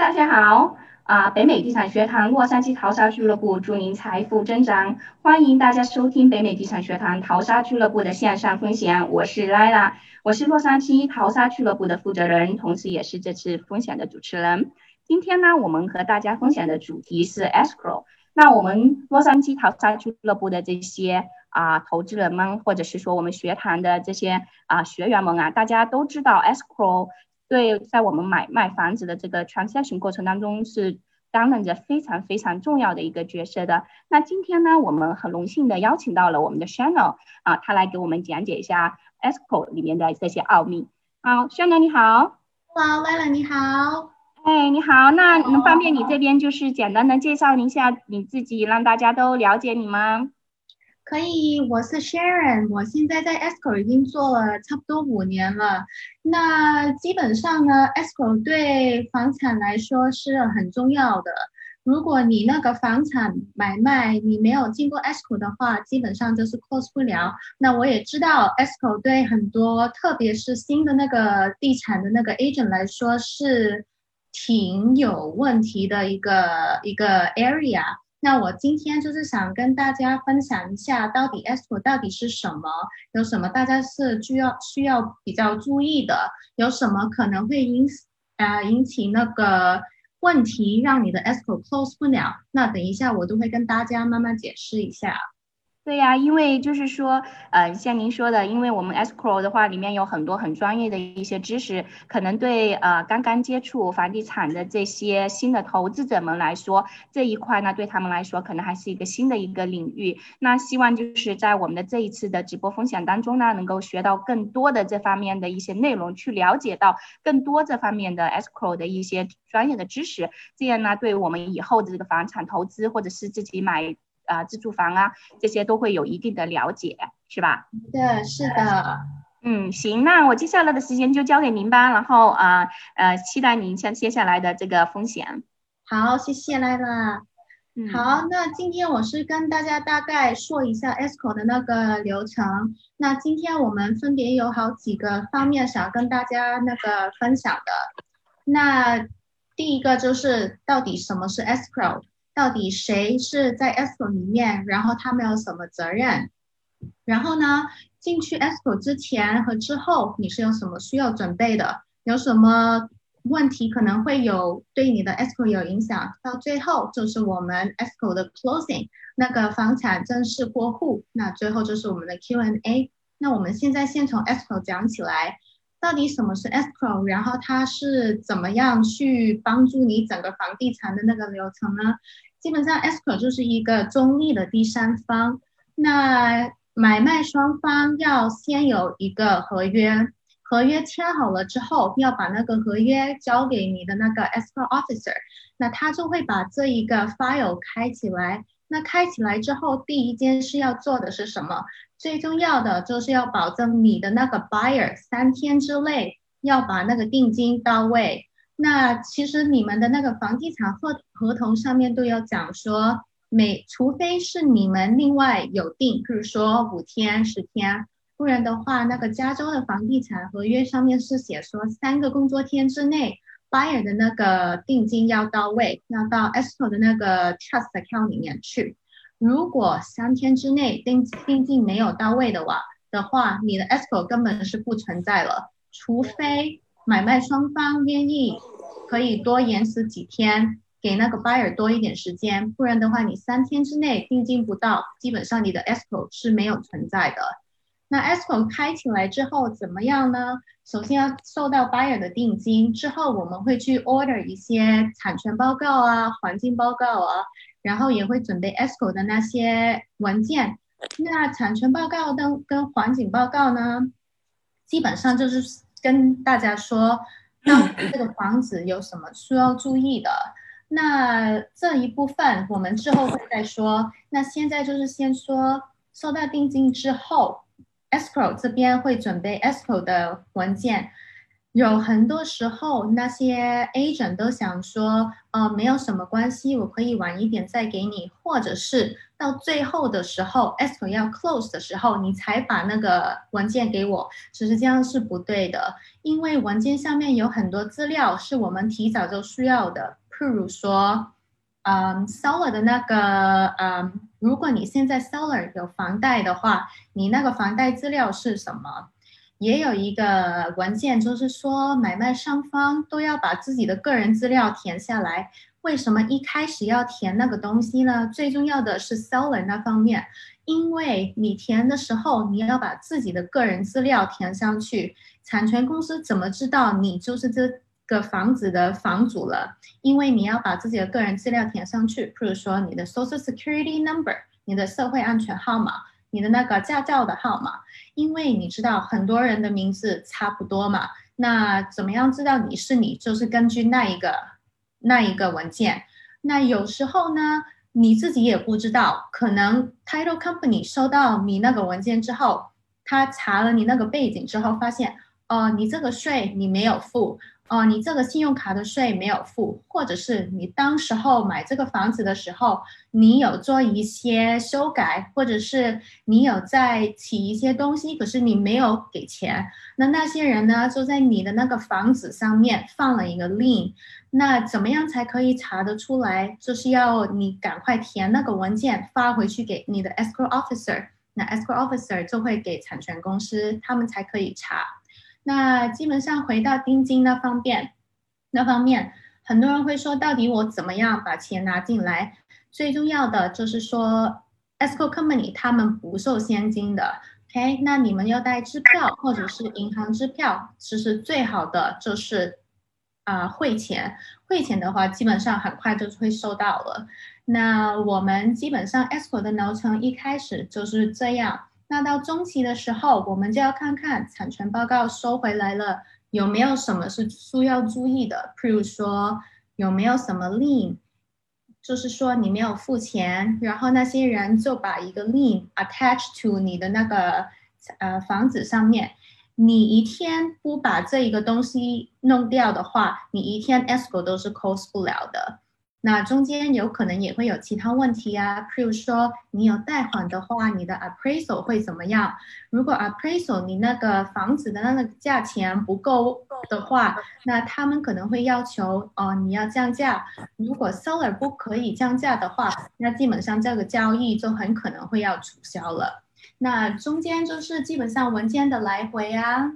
大家好啊！北美地产学堂洛杉矶淘沙俱乐部祝您财富增长，欢迎大家收听北美地产学堂淘沙俱乐部的线上分享。我是 Lila，我是洛杉矶淘沙俱乐部的负责人，同时也是这次分享的主持人。今天呢，我们和大家分享的主题是 escrow。那我们洛杉矶淘沙俱乐部的这些啊投资人们，或者是说我们学堂的这些啊学员们啊，大家都知道 escrow。对，在我们买卖房子的这个 transaction 过程当中，是担任着非常非常重要的一个角色的。那今天呢，我们很荣幸的邀请到了我们的 Shannon 啊，他来给我们讲解一下 escrow 里面的这些奥秘。好，Shannon 你好。Hello，Lila 你好。哎，你好，那能方便你这边就是简单的介绍一下你自己，让大家都了解你吗？可以，我是 Sharon，我现在在 Escrow 已经做了差不多五年了。那基本上呢，Escrow 对房产来说是很重要的。如果你那个房产买卖你没有经过 Escrow 的话，基本上就是 close 不了。那我也知道 Escrow 对很多，特别是新的那个地产的那个 agent 来说是挺有问题的一个一个 area。那我今天就是想跟大家分享一下，到底 ESCO 到底是什么，有什么大家是需要需要比较注意的，有什么可能会引呃引起那个问题，让你的 S 股 close 不了。那等一下我都会跟大家慢慢解释一下。对呀，因为就是说，呃，像您说的，因为我们 escrow 的话，里面有很多很专业的一些知识，可能对呃刚刚接触房地产的这些新的投资者们来说，这一块呢，对他们来说可能还是一个新的一个领域。那希望就是在我们的这一次的直播分享当中呢，能够学到更多的这方面的一些内容，去了解到更多这方面的 escrow 的一些专业的知识，这样呢，对我们以后的这个房产投资或者是自己买。啊，自住房啊，这些都会有一定的了解，是吧？对，是的。嗯，行，那我接下来的时间就交给您吧。然后啊，呃，期待您像接下来的这个风险。好，谢谢来了。嗯，好，那今天我是跟大家大概说一下 ESCO 的那个流程。那今天我们分别有好几个方面想跟大家那个分享的。那第一个就是到底什么是 ESCO？到底谁是在 ESCO 里面？然后他们有什么责任？然后呢，进去 ESCO 之前和之后，你是有什么需要准备的？有什么问题可能会有对你的 ESCO 有影响？到最后就是我们 ESCO 的 closing，那个房产正式过户，那最后就是我们的 Q&A。那我们现在先从 ESCO 讲起来，到底什么是 escrow？然后它是怎么样去帮助你整个房地产的那个流程呢？基本上，escrow 就是一个中立的第三方。那买卖双方要先有一个合约，合约签好了之后，要把那个合约交给你的那个 escrow officer，那他就会把这一个 file 开起来。那开起来之后，第一件事要做的是什么？最重要的就是要保证你的那个 buyer 三天之内要把那个定金到位。那其实你们的那个房地产合合同上面都要讲说，每除非是你们另外有定，比如说五天、十天，不然的话，那个加州的房地产合约上面是写说三个工作天之内，buyer 的那个定金要到位，要到 escrow 的那个 trust account 里面去。如果三天之内定定金没有到位的话的话，你的 escrow 根本是不存在了，除非。买卖双方愿意可以多延迟几天，给那个 buyer 多一点时间，不然的话，你三天之内定金不到，基本上你的 escrow 是没有存在的。那 escrow 开起来之后怎么样呢？首先要收到 buyer 的定金，之后我们会去 order 一些产权报告啊、环境报告啊，然后也会准备 ESCO 的那些文件。那产权报告跟跟环境报告呢，基本上就是。跟大家说，那这个房子有什么需要注意的？那这一部分我们之后会再说。那现在就是先说收到定金之后，escrow 这边会准备 ESCO 的文件。有很多时候，那些 agent 都想说，呃，没有什么关系，我可以晚一点再给你，或者是到最后的时候，escrow 要 close 的时候，你才把那个文件给我，其实这样是不对的，因为文件上面有很多资料是我们提早就需要的，譬如说，嗯，seller 的那个，嗯，如果你现在 seller 有房贷的话，你那个房贷资料是什么？也有一个文件，就是说买卖双方都要把自己的个人资料填下来。为什么一开始要填那个东西呢？最重要的是 seller 那方面，因为你填的时候，你要把自己的个人资料填上去，产权公司怎么知道你就是这个房子的房主了？因为你要把自己的个人资料填上去，比如说你的 social security number，你的社会安全号码。你的那个驾照的号码，因为你知道很多人的名字差不多嘛，那怎么样知道你是你？就是根据那一个那一个文件。那有时候呢，你自己也不知道，可能 title company 收到你那个文件之后，他查了你那个背景之后，发现哦，你这个税你没有付。哦，你这个信用卡的税没有付，或者是你当时候买这个房子的时候，你有做一些修改，或者是你有在起一些东西，可是你没有给钱，那那些人呢就在你的那个房子上面放了一个 lien，那怎么样才可以查得出来？就是要你赶快填那个文件发回去给你的 escrow officer，那 escrow officer 就会给产权公司，他们才可以查。那基本上回到定金那方面，那方面很多人会说，到底我怎么样把钱拿进来？最重要的就是说，escrow company 他们不收现金的，OK？那你们要带支票或者是银行支票，其实最好的就是啊汇钱，汇钱的话基本上很快就会收到了。那我们基本上 ESCO 的流程一开始就是这样。那到中期的时候，我们就要看看产权报告收回来了有没有什么是需要注意的，譬如说有没有什么 lien，就是说你没有付钱，然后那些人就把一个 lien attach to 你的那个呃房子上面，你一天不把这一个东西弄掉的话，你一天 escrow 都是 close 不了的。那中间有可能也会有其他问题啊，譬如说你有贷款的话，你的 appraisal 会怎么样？如果 appraisal 你那个房子的那个价钱不够的话，那他们可能会要求哦你要降价。如果 seller 不可以降价的话，那基本上这个交易就很可能会要取消了。那中间就是基本上文件的来回啊。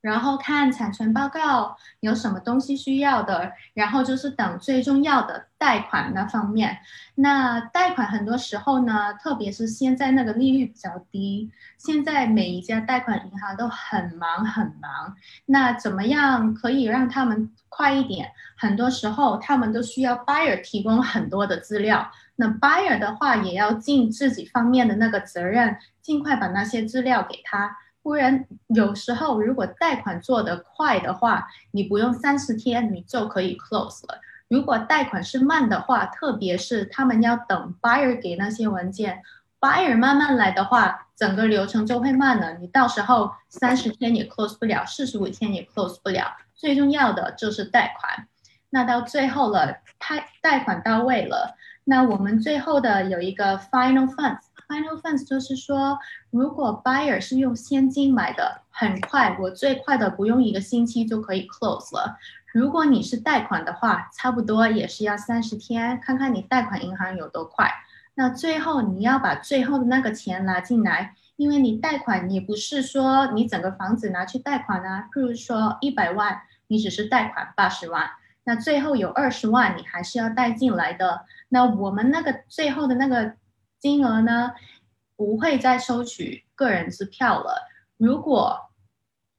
然后看产权报告有什么东西需要的，然后就是等最重要的贷款那方面。那贷款很多时候呢，特别是现在那个利率比较低，现在每一家贷款银行都很忙很忙。那怎么样可以让他们快一点？很多时候他们都需要 buyer 提供很多的资料，那 buyer 的话也要尽自己方面的那个责任，尽快把那些资料给他。不然，有时候如果贷款做得快的话，你不用三十天，你就可以 close 了。如果贷款是慢的话，特别是他们要等 buyer 给那些文件，buyer 慢慢来的话，整个流程就会慢了。你到时候三十天也 close 不了，四十五天也 close 不了。最重要的就是贷款。那到最后了，贷贷款到位了，那我们最后的有一个 final funds。Final funds 就是说，如果 buyer 是用现金买的，很快，我最快的不用一个星期就可以 close 了。如果你是贷款的话，差不多也是要三十天，看看你贷款银行有多快。那最后你要把最后的那个钱拿进来，因为你贷款你不是说你整个房子拿去贷款啊，譬如说一百万，你只是贷款八十万，那最后有二十万你还是要贷进来的。那我们那个最后的那个。金额呢，不会再收取个人支票了。如果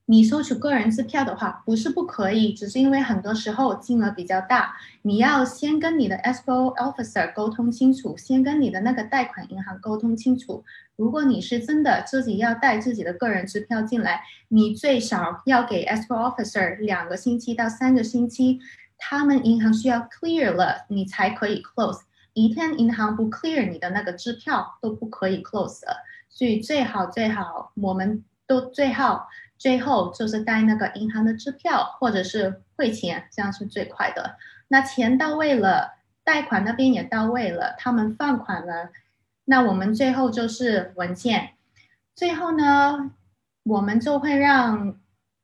你收取个人支票的话，不是不可以，只是因为很多时候金额比较大，你要先跟你的 SPO officer 沟通清楚，先跟你的那个贷款银行沟通清楚。如果你是真的自己要带自己的个人支票进来，你最少要给 SPO officer 两个星期到三个星期，他们银行需要 clear 了，你才可以 close。一天银行不 clear 你的那个支票都不可以 close 的，所以最好最好我们都最好最后就是带那个银行的支票或者是汇钱，这样是最快的。那钱到位了，贷款那边也到位了，他们放款了，那我们最后就是文件。最后呢，我们就会让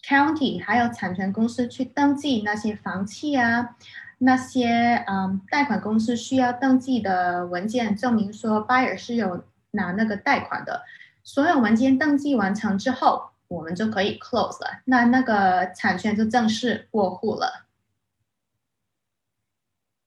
county 还有产权公司去登记那些房契啊。那些嗯，贷款公司需要登记的文件，证明说 buyer 是有拿那个贷款的。所有文件登记完成之后，我们就可以 close 了。那那个产权就正式过户了。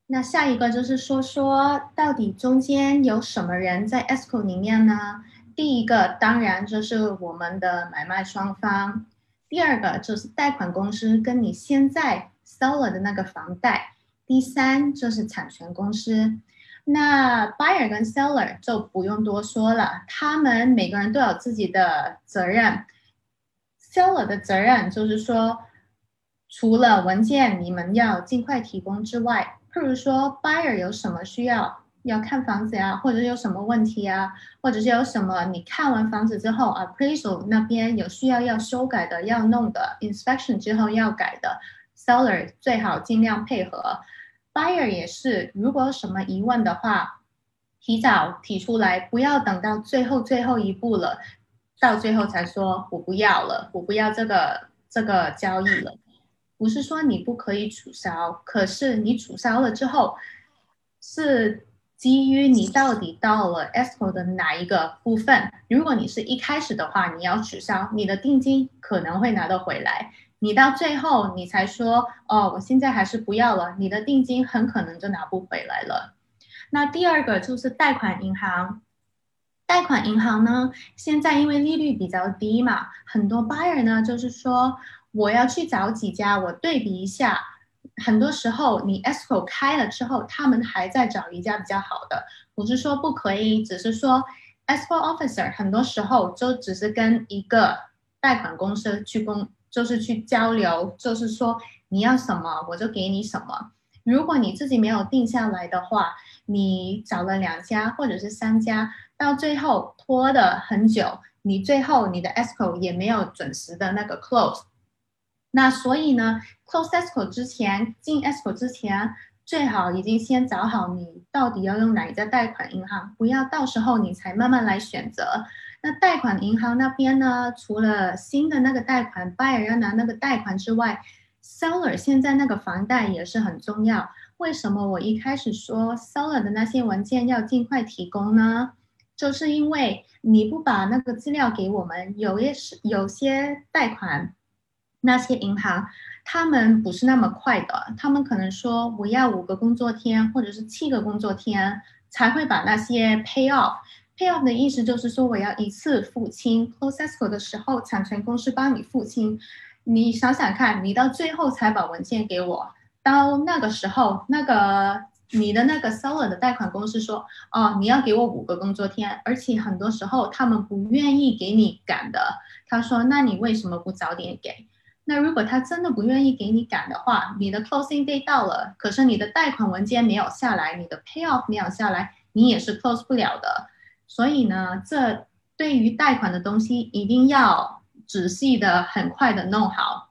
那下一个就是说说到底中间有什么人在 escrow 里面呢？第一个当然就是我们的买卖双方，第二个就是贷款公司跟你现在 seller 的那个房贷。第三就是产权公司，那 buyer 跟 seller 就不用多说了，他们每个人都有自己的责任。seller 的责任就是说，除了文件你们要尽快提供之外，譬如说 buyer 有什么需要要看房子呀，或者有什么问题啊，或者是有什么你看完房子之后，appraisal 那边有需要要修改的、要弄的，inspection 之后要改的，seller 最好尽量配合。buyer 也是，如果有什么疑问的话，提早提出来，不要等到最后最后一步了，到最后才说我不要了，我不要这个这个交易了。不是说你不可以取消，可是你取消了之后，是基于你到底到了 escrow 的哪一个部分。如果你是一开始的话，你要取消，你的定金可能会拿得回来。你到最后你才说哦，我现在还是不要了，你的定金很可能就拿不回来了。那第二个就是贷款银行，贷款银行呢，现在因为利率比较低嘛，很多 buyer 呢就是说我要去找几家，我对比一下。很多时候你 escrow 开了之后，他们还在找一家比较好的，不是说不可以，只是说 escrow officer 很多时候就只是跟一个贷款公司去公。就是去交流，就是说你要什么我就给你什么。如果你自己没有定下来的话，你找了两家或者是三家，到最后拖的很久，你最后你的 escrow 也没有准时的那个 close。那所以呢，close escrow 之前进 escrow 之前，最好已经先找好你到底要用哪一家贷款银行，不要到时候你才慢慢来选择。那贷款银行那边呢？除了新的那个贷款，buyer 要拿那个贷款之外，seller 现在那个房贷也是很重要。为什么我一开始说 seller 的那些文件要尽快提供呢？就是因为你不把那个资料给我们，有些是有些贷款那些银行，他们不是那么快的，他们可能说我要五个工作天或者是七个工作天才会把那些 pay off。Pay off 的意思就是说，我要一次付清，close s c o 的时候，产权公司帮你付清。你想想看，你到最后才把文件给我，到那个时候，那个你的那个 seller 的贷款公司说，哦，你要给我五个工作天，而且很多时候他们不愿意给你赶的。他说，那你为什么不早点给？那如果他真的不愿意给你赶的话，你的 closing day 到了，可是你的贷款文件没有下来，你的 pay off 没有下来，你也是 close 不了的。所以呢，这对于贷款的东西一定要仔细的、很快的弄好。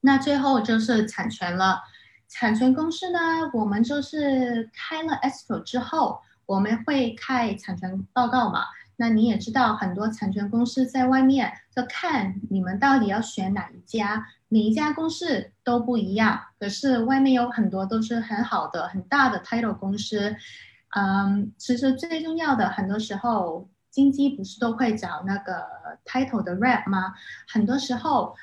那最后就是产权了。产权公司呢，我们就是开了 escrow 之后，我们会开产权报告嘛。那你也知道，很多产权公司在外面就看你们到底要选哪一家，每一家公司都不一样。可是外面有很多都是很好的、很大的 title 公司。嗯，其实最重要的，很多时候金鸡不是都会找那个 title 的 rep 吗？很多时候，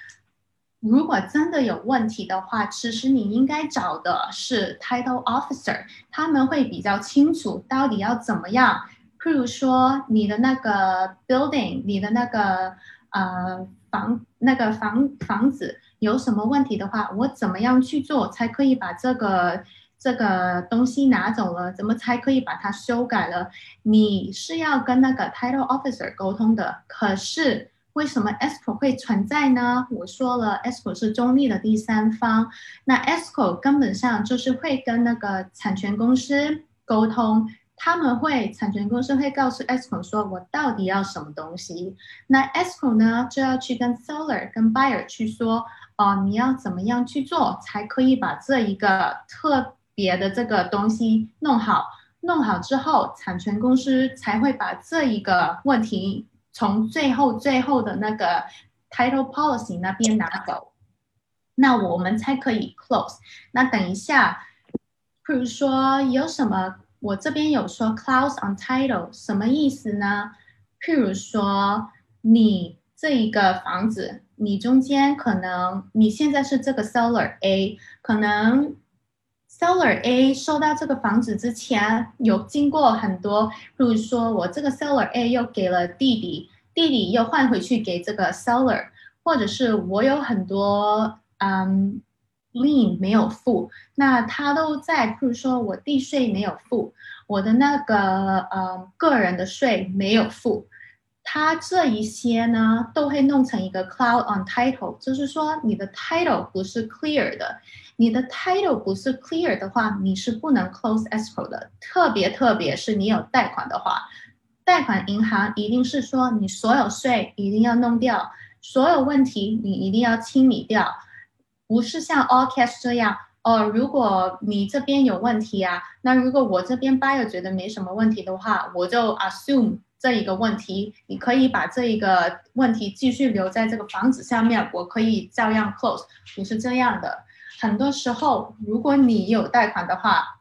如果真的有问题的话，其实你应该找的是 title officer，他们会比较清楚到底要怎么样。譬如说，你的那个 building，你的那个呃房那个房房子有什么问题的话，我怎么样去做才可以把这个。这个东西拿走了，怎么才可以把它修改了？你是要跟那个 title officer 沟通的。可是为什么 escrow 会存在呢？我说了，escrow 是中立的第三方，那 escrow 根本上就是会跟那个产权公司沟通，他们会产权公司会告诉 ESCO 说，我到底要什么东西。那 ESCO 呢就要去跟 seller 跟 buyer 去说，哦，你要怎么样去做才可以把这一个特别的这个东西弄好？弄好之后，产权公司才会把这一个问题从最后最后的那个 title policy 那边拿走，那我们才可以 close。那等一下，譬如说有什么？我这边有说 clause on title 什么意思呢？譬如说，你这一个房子，你中间可能你现在是这个 seller A，可能 seller A 收到这个房子之前有经过很多，譬如说我这个 seller A 又给了弟弟，弟弟又换回去给这个 seller，或者是我有很多嗯。Lien 没有付，那他都在，譬如说我地税没有付，我的那个呃个人的税没有付，他这一些呢都会弄成一个 cloud on title，就是说你的 title 不是 clear 的，你的 title 不是 clear 的话，你是不能 close escrow 的，特别特别是你有贷款的话，贷款银行一定是说你所有税一定要弄掉，所有问题你一定要清理掉。不是像 all cash 这样哦，如果你这边有问题啊，那如果我这边 buyer 觉得没什么问题的话，我就 assume 这一个问题，你可以把这一个问题继续留在这个房子下面，我可以照样 close，不是这样的。很多时候，如果你有贷款的话，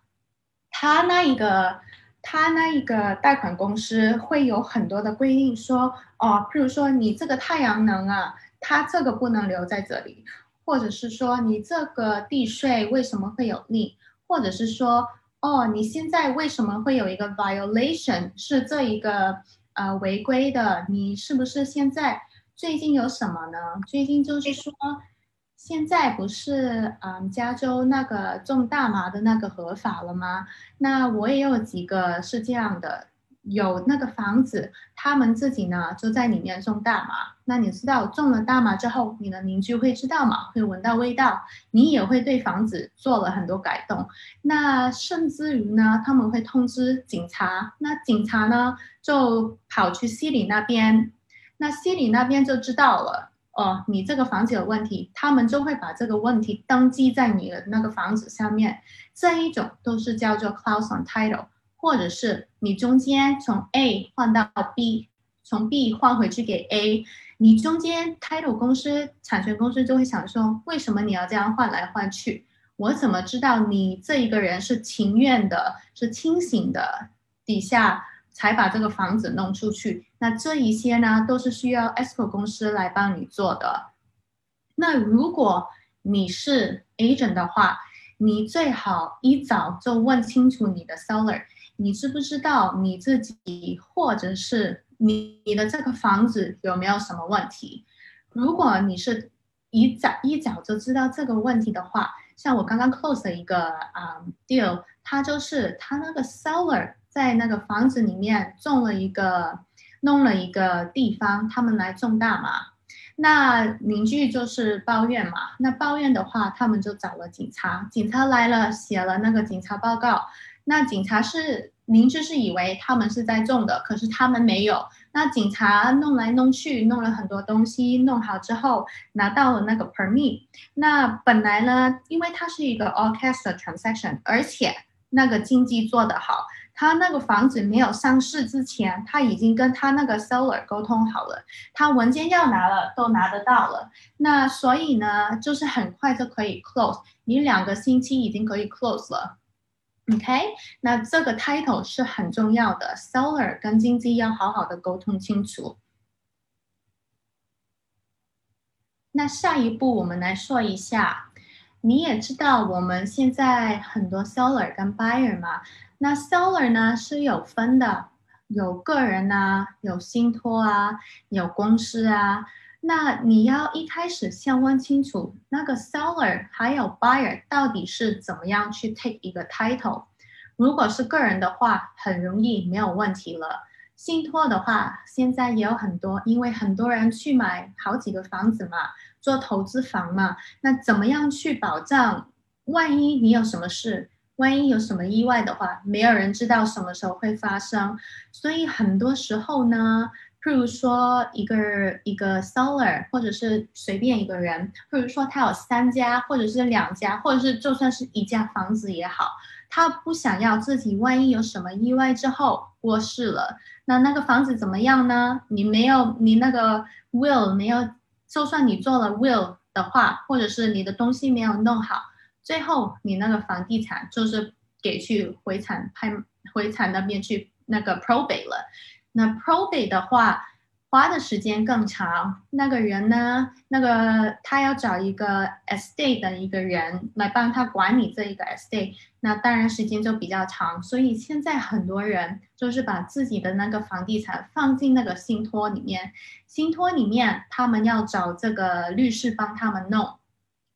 他那一个他那一个贷款公司会有很多的规定，说哦，譬如说你这个太阳能啊，它这个不能留在这里。或者是说你这个地税为什么会有利？或者是说哦，你现在为什么会有一个 violation 是这一个呃违规的？你是不是现在最近有什么呢？最近就是说现在不是嗯加州那个种大麻的那个合法了吗？那我也有几个是这样的。有那个房子，他们自己呢就在里面种大麻。那你知道种了大麻之后，你的邻居会知道吗？会闻到味道，你也会对房子做了很多改动。那甚至于呢，他们会通知警察。那警察呢就跑去西里那边，那西里那边就知道了哦，你这个房子有问题，他们就会把这个问题登记在你的那个房子上面。这一种都是叫做 clause on title。或者是你中间从 A 换到 B，从 B 换回去给 A，你中间 title 公司、产权公司就会想说，为什么你要这样换来换去？我怎么知道你这一个人是情愿的、是清醒的底下才把这个房子弄出去？那这一些呢，都是需要 escrow 公司来帮你做的。那如果你是 agent 的话，你最好一早就问清楚你的 seller。你知不知道你自己，或者是你你的这个房子有没有什么问题？如果你是一早一早就知道这个问题的话，像我刚刚 close 的一个啊 deal，他就是他那个 seller 在那个房子里面种了一个弄了一个地方，他们来种大麻，那邻居就是抱怨嘛，那抱怨的话，他们就找了警察，警察来了，写了那个警察报告。那警察是明知是以为他们是在种的，可是他们没有。那警察弄来弄去，弄了很多东西，弄好之后拿到了那个 permit。那本来呢，因为它是一个 all cash transaction，而且那个经济做得好，他那个房子没有上市之前，他已经跟他那个 seller 沟通好了，他文件要拿了都拿得到了。那所以呢，就是很快就可以 close，你两个星期已经可以 close 了。OK，那这个 title 是很重要的，seller 跟经纪要好好的沟通清楚。那下一步我们来说一下，你也知道我们现在很多 seller 跟 buyer 嘛，那 seller 呢是有分的，有个人啊，有信托啊，有公司啊。那你要一开始先问清楚那个 seller 还有 buyer 到底是怎么样去 take 一个 title。如果是个人的话，很容易没有问题了。信托的话，现在也有很多，因为很多人去买好几个房子嘛，做投资房嘛。那怎么样去保障？万一你有什么事，万一有什么意外的话，没有人知道什么时候会发生，所以很多时候呢，譬如说一个一个 seller，或者是随便一个人，或者说他有三家，或者是两家，或者是就算是一家房子也好，他不想要自己万一有什么意外之后过世了，那那个房子怎么样呢？你没有你那个 will 没有，就算你做了 will 的话，或者是你的东西没有弄好。最后，你那个房地产就是给去回产拍回产那边去那个 probate 了。那 probate 的话，花的时间更长。那个人呢，那个他要找一个 estate 的一个人来帮他管理这一个 estate，那当然时间就比较长。所以现在很多人就是把自己的那个房地产放进那个信托里面，信托里面他们要找这个律师帮他们弄。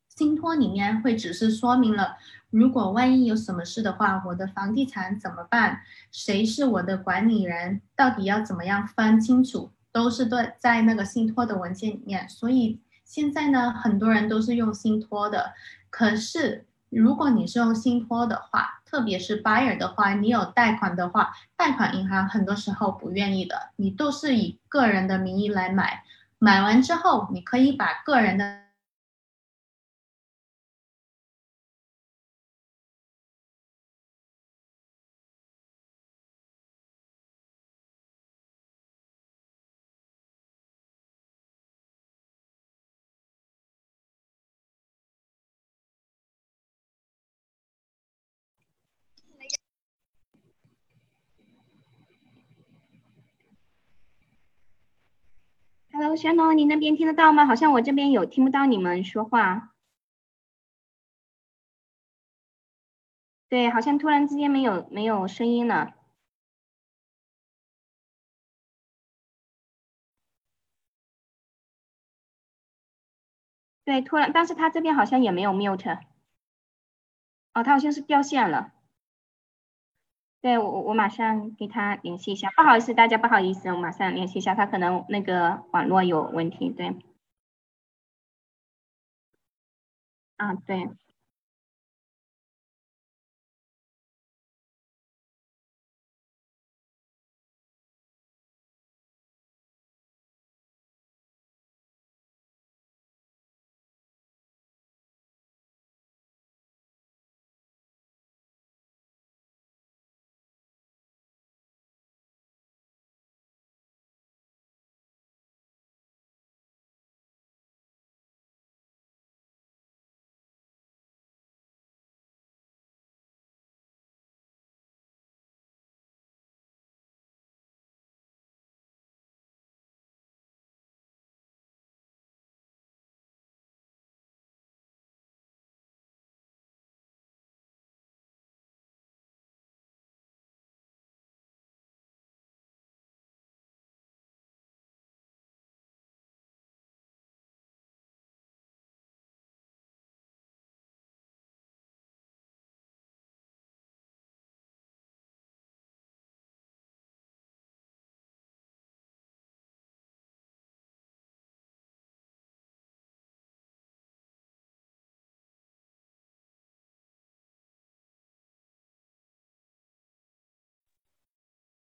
信托里面会只是说明了，如果万一有什么事的话，我的房地产怎么办？谁是我的管理人？到底要怎么样分清楚？都是对在那个信托的文件里面。所以现在呢，很多人都是用信托的。可是如果你是用信托的话，特别是 buyer 的话，你有贷款的话，贷款银行很多时候不愿意的。你都是以个人的名义来买，买完之后，你可以把个人的。Hello，轩龙，你那边听得到吗？好像我这边有听不到你们说话。对，好像突然之间没有没有声音了。对，突然，但是他这边好像也没有 mute。哦，他好像是掉线了。对我，我马上给他联系一下。不好意思，大家不好意思，我马上联系一下，他可能那个网络有问题。对，啊，对。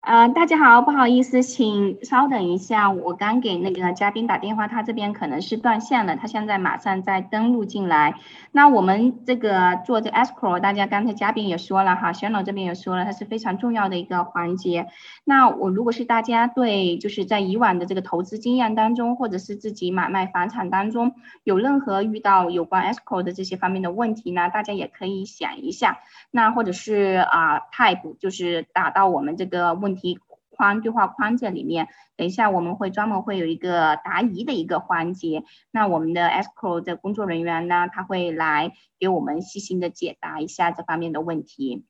啊，大家好，不好意思，请稍等一下，我刚给那个嘉宾打电话，他这边可能是断线了，他现在马上在登录进来。那我们这个做这 escrow，大家刚才嘉宾也说了哈，玄老这边也说了，它是非常重要的一个环节。那我如果是大家对就是在以往的这个投资经验当中，或者是自己买卖房产当中有任何遇到有关 escrow 的这些方面的问题呢，大家也可以想一下，那或者是啊 type 就是打到我们这个问。题框对话框这里面，等一下我们会专门会有一个答疑的一个环节，那我们的 escrow 的工作人员呢，他会来给我们细心的解答一下这方面的问题。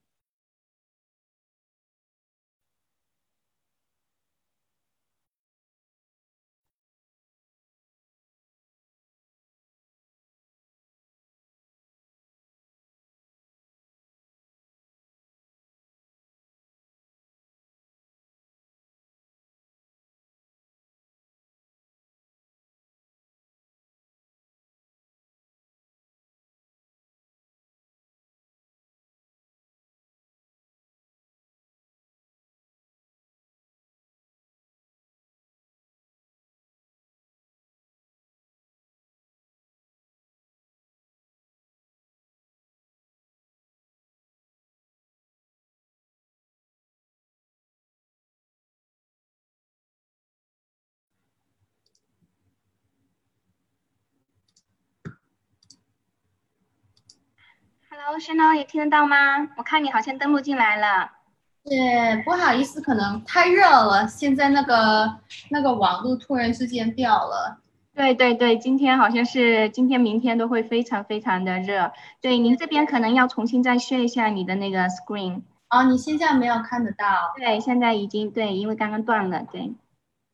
Hello，也听得到吗？我看你好像登录进来了。是，不好意思，可能太热了，现在那个那个网络突然之间掉了。对对对，今天好像是今天明天都会非常非常的热。对，您这边可能要重新再 share 一下你的那个 screen。哦，你现在没有看得到。对，现在已经对，因为刚刚断了。对，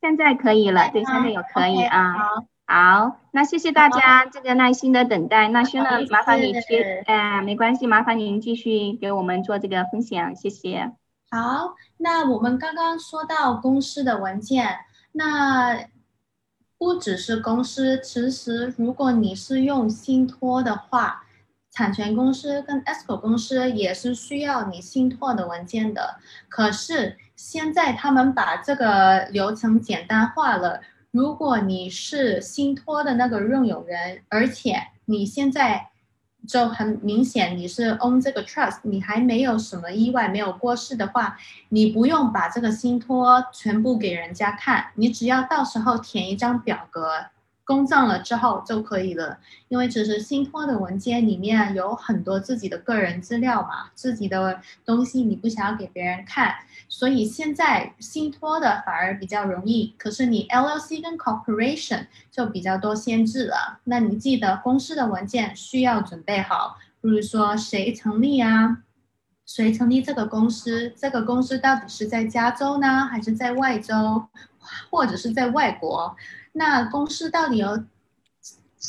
现在可以了。对，现在有可以啊。好。好，那谢谢大家这个耐心的等待。那轩呢，麻烦你去，哎，没关系，麻烦您继续给我们做这个分享，谢谢。好，那我们刚刚说到公司的文件，那不只是公司，其实如果你是用信托的话，产权公司跟 ESCO 公司也是需要你信托的文件的。可是现在他们把这个流程简单化了，如果你是信托的那个拥有人，而且你现在。就很明显，你是 own 这个 trust，你还没有什么意外，没有过世的话，你不用把这个信托全部给人家看，你只要到时候填一张表格。公证了之后就可以了，因为只是信托的文件里面有很多自己的个人资料嘛，自己的东西你不想要给别人看，所以现在信托的反而比较容易。可是你 LLC 跟 Corporation 就比较多限制了。那你记得公司的文件需要准备好，比如说谁成立啊，谁成立这个公司，这个公司到底是在加州呢，还是在外州，或者是在外国？那公司到底有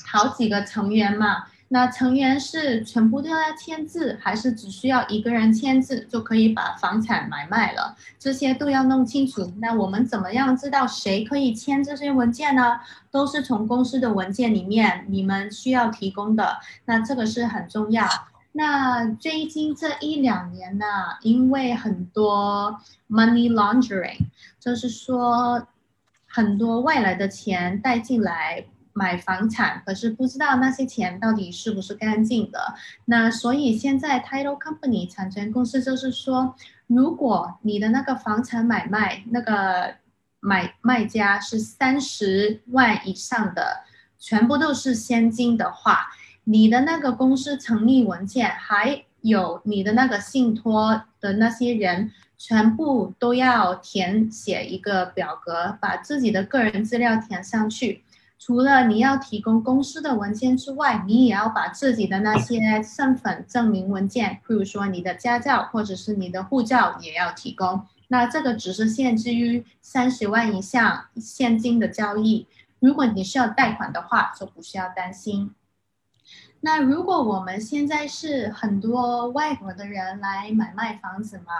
好几个成员嘛？那成员是全部都要签字，还是只需要一个人签字就可以把房产买卖了？这些都要弄清楚。那我们怎么样知道谁可以签这些文件呢？都是从公司的文件里面你们需要提供的。那这个是很重要。那最近这一两年呢，因为很多 money laundering，就是说。很多外来的钱带进来买房产，可是不知道那些钱到底是不是干净的。那所以现在 title company 产权公司就是说，如果你的那个房产买卖那个买卖家是三十万以上的，全部都是现金的话，你的那个公司成立文件还有你的那个信托的那些人。全部都要填写一个表格，把自己的个人资料填上去。除了你要提供公司的文件之外，你也要把自己的那些身份证明文件，譬如说你的驾照或者是你的护照，也要提供。那这个只是限制于三十万以下现金的交易。如果你需要贷款的话，就不需要担心。那如果我们现在是很多外国的人来买卖房子嘛，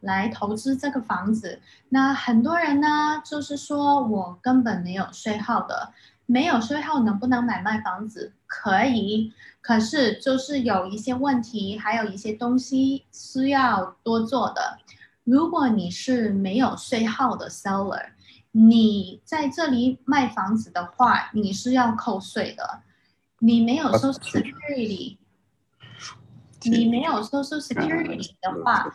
来投资这个房子，那很多人呢就是说我根本没有税号的，没有税号能不能买卖房子？可以，可是就是有一些问题，还有一些东西需要多做的。如果你是没有税号的 seller，你在这里卖房子的话，你是要扣税的。你没有 social security，你没有 social security 的话，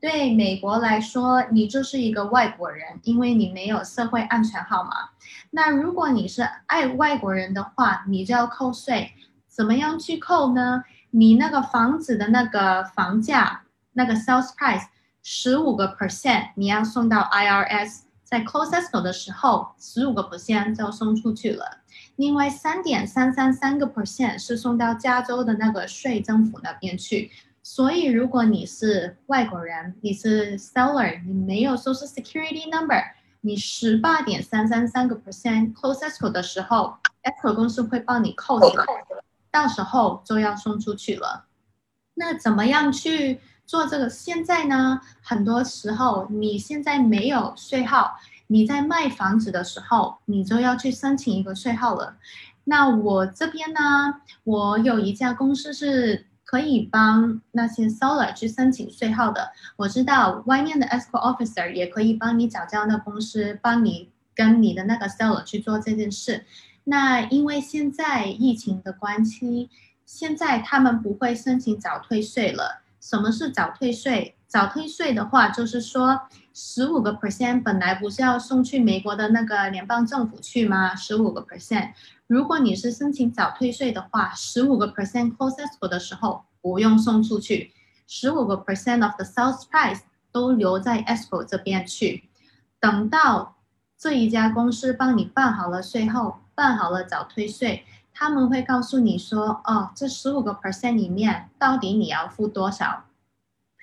对美国来说，你就是一个外国人，因为你没有社会安全号码。那如果你是爱外国人的话，你就要扣税。怎么样去扣呢？你那个房子的那个房价，那个 sales price 十五个 percent，你要送到 IRS，在 close escrow 的时候，十五个 percent 就送出去了。另外三点三三三个 percent 是送到加州的那个税政府那边去，所以如果你是外国人，你是 seller，你没有 social security number，你十八点三三三个 percent close escrow 的时候，escrow 公司会帮你扣起来，到时候就要送出去了。那怎么样去做这个？现在呢，很多时候你现在没有税号。你在卖房子的时候，你就要去申请一个税号了。那我这边呢，我有一家公司是可以帮那些 seller 去申请税号的。我知道外面的 escrow officer 也可以帮你找这样的公司，帮你跟你的那个 seller 去做这件事。那因为现在疫情的关系，现在他们不会申请早退税了。什么是早退税？早退税的话，就是说。十五个 percent 本来不是要送去美国的那个联邦政府去吗？十五个 percent，如果你是申请早退税的话，十五个 percent close escrow 的时候不用送出去，十五个 percent of the sales price 都留在 escrow 这边去，等到这一家公司帮你办好了税后，办好了早退税，他们会告诉你说，哦，这十五个 percent 里面到底你要付多少？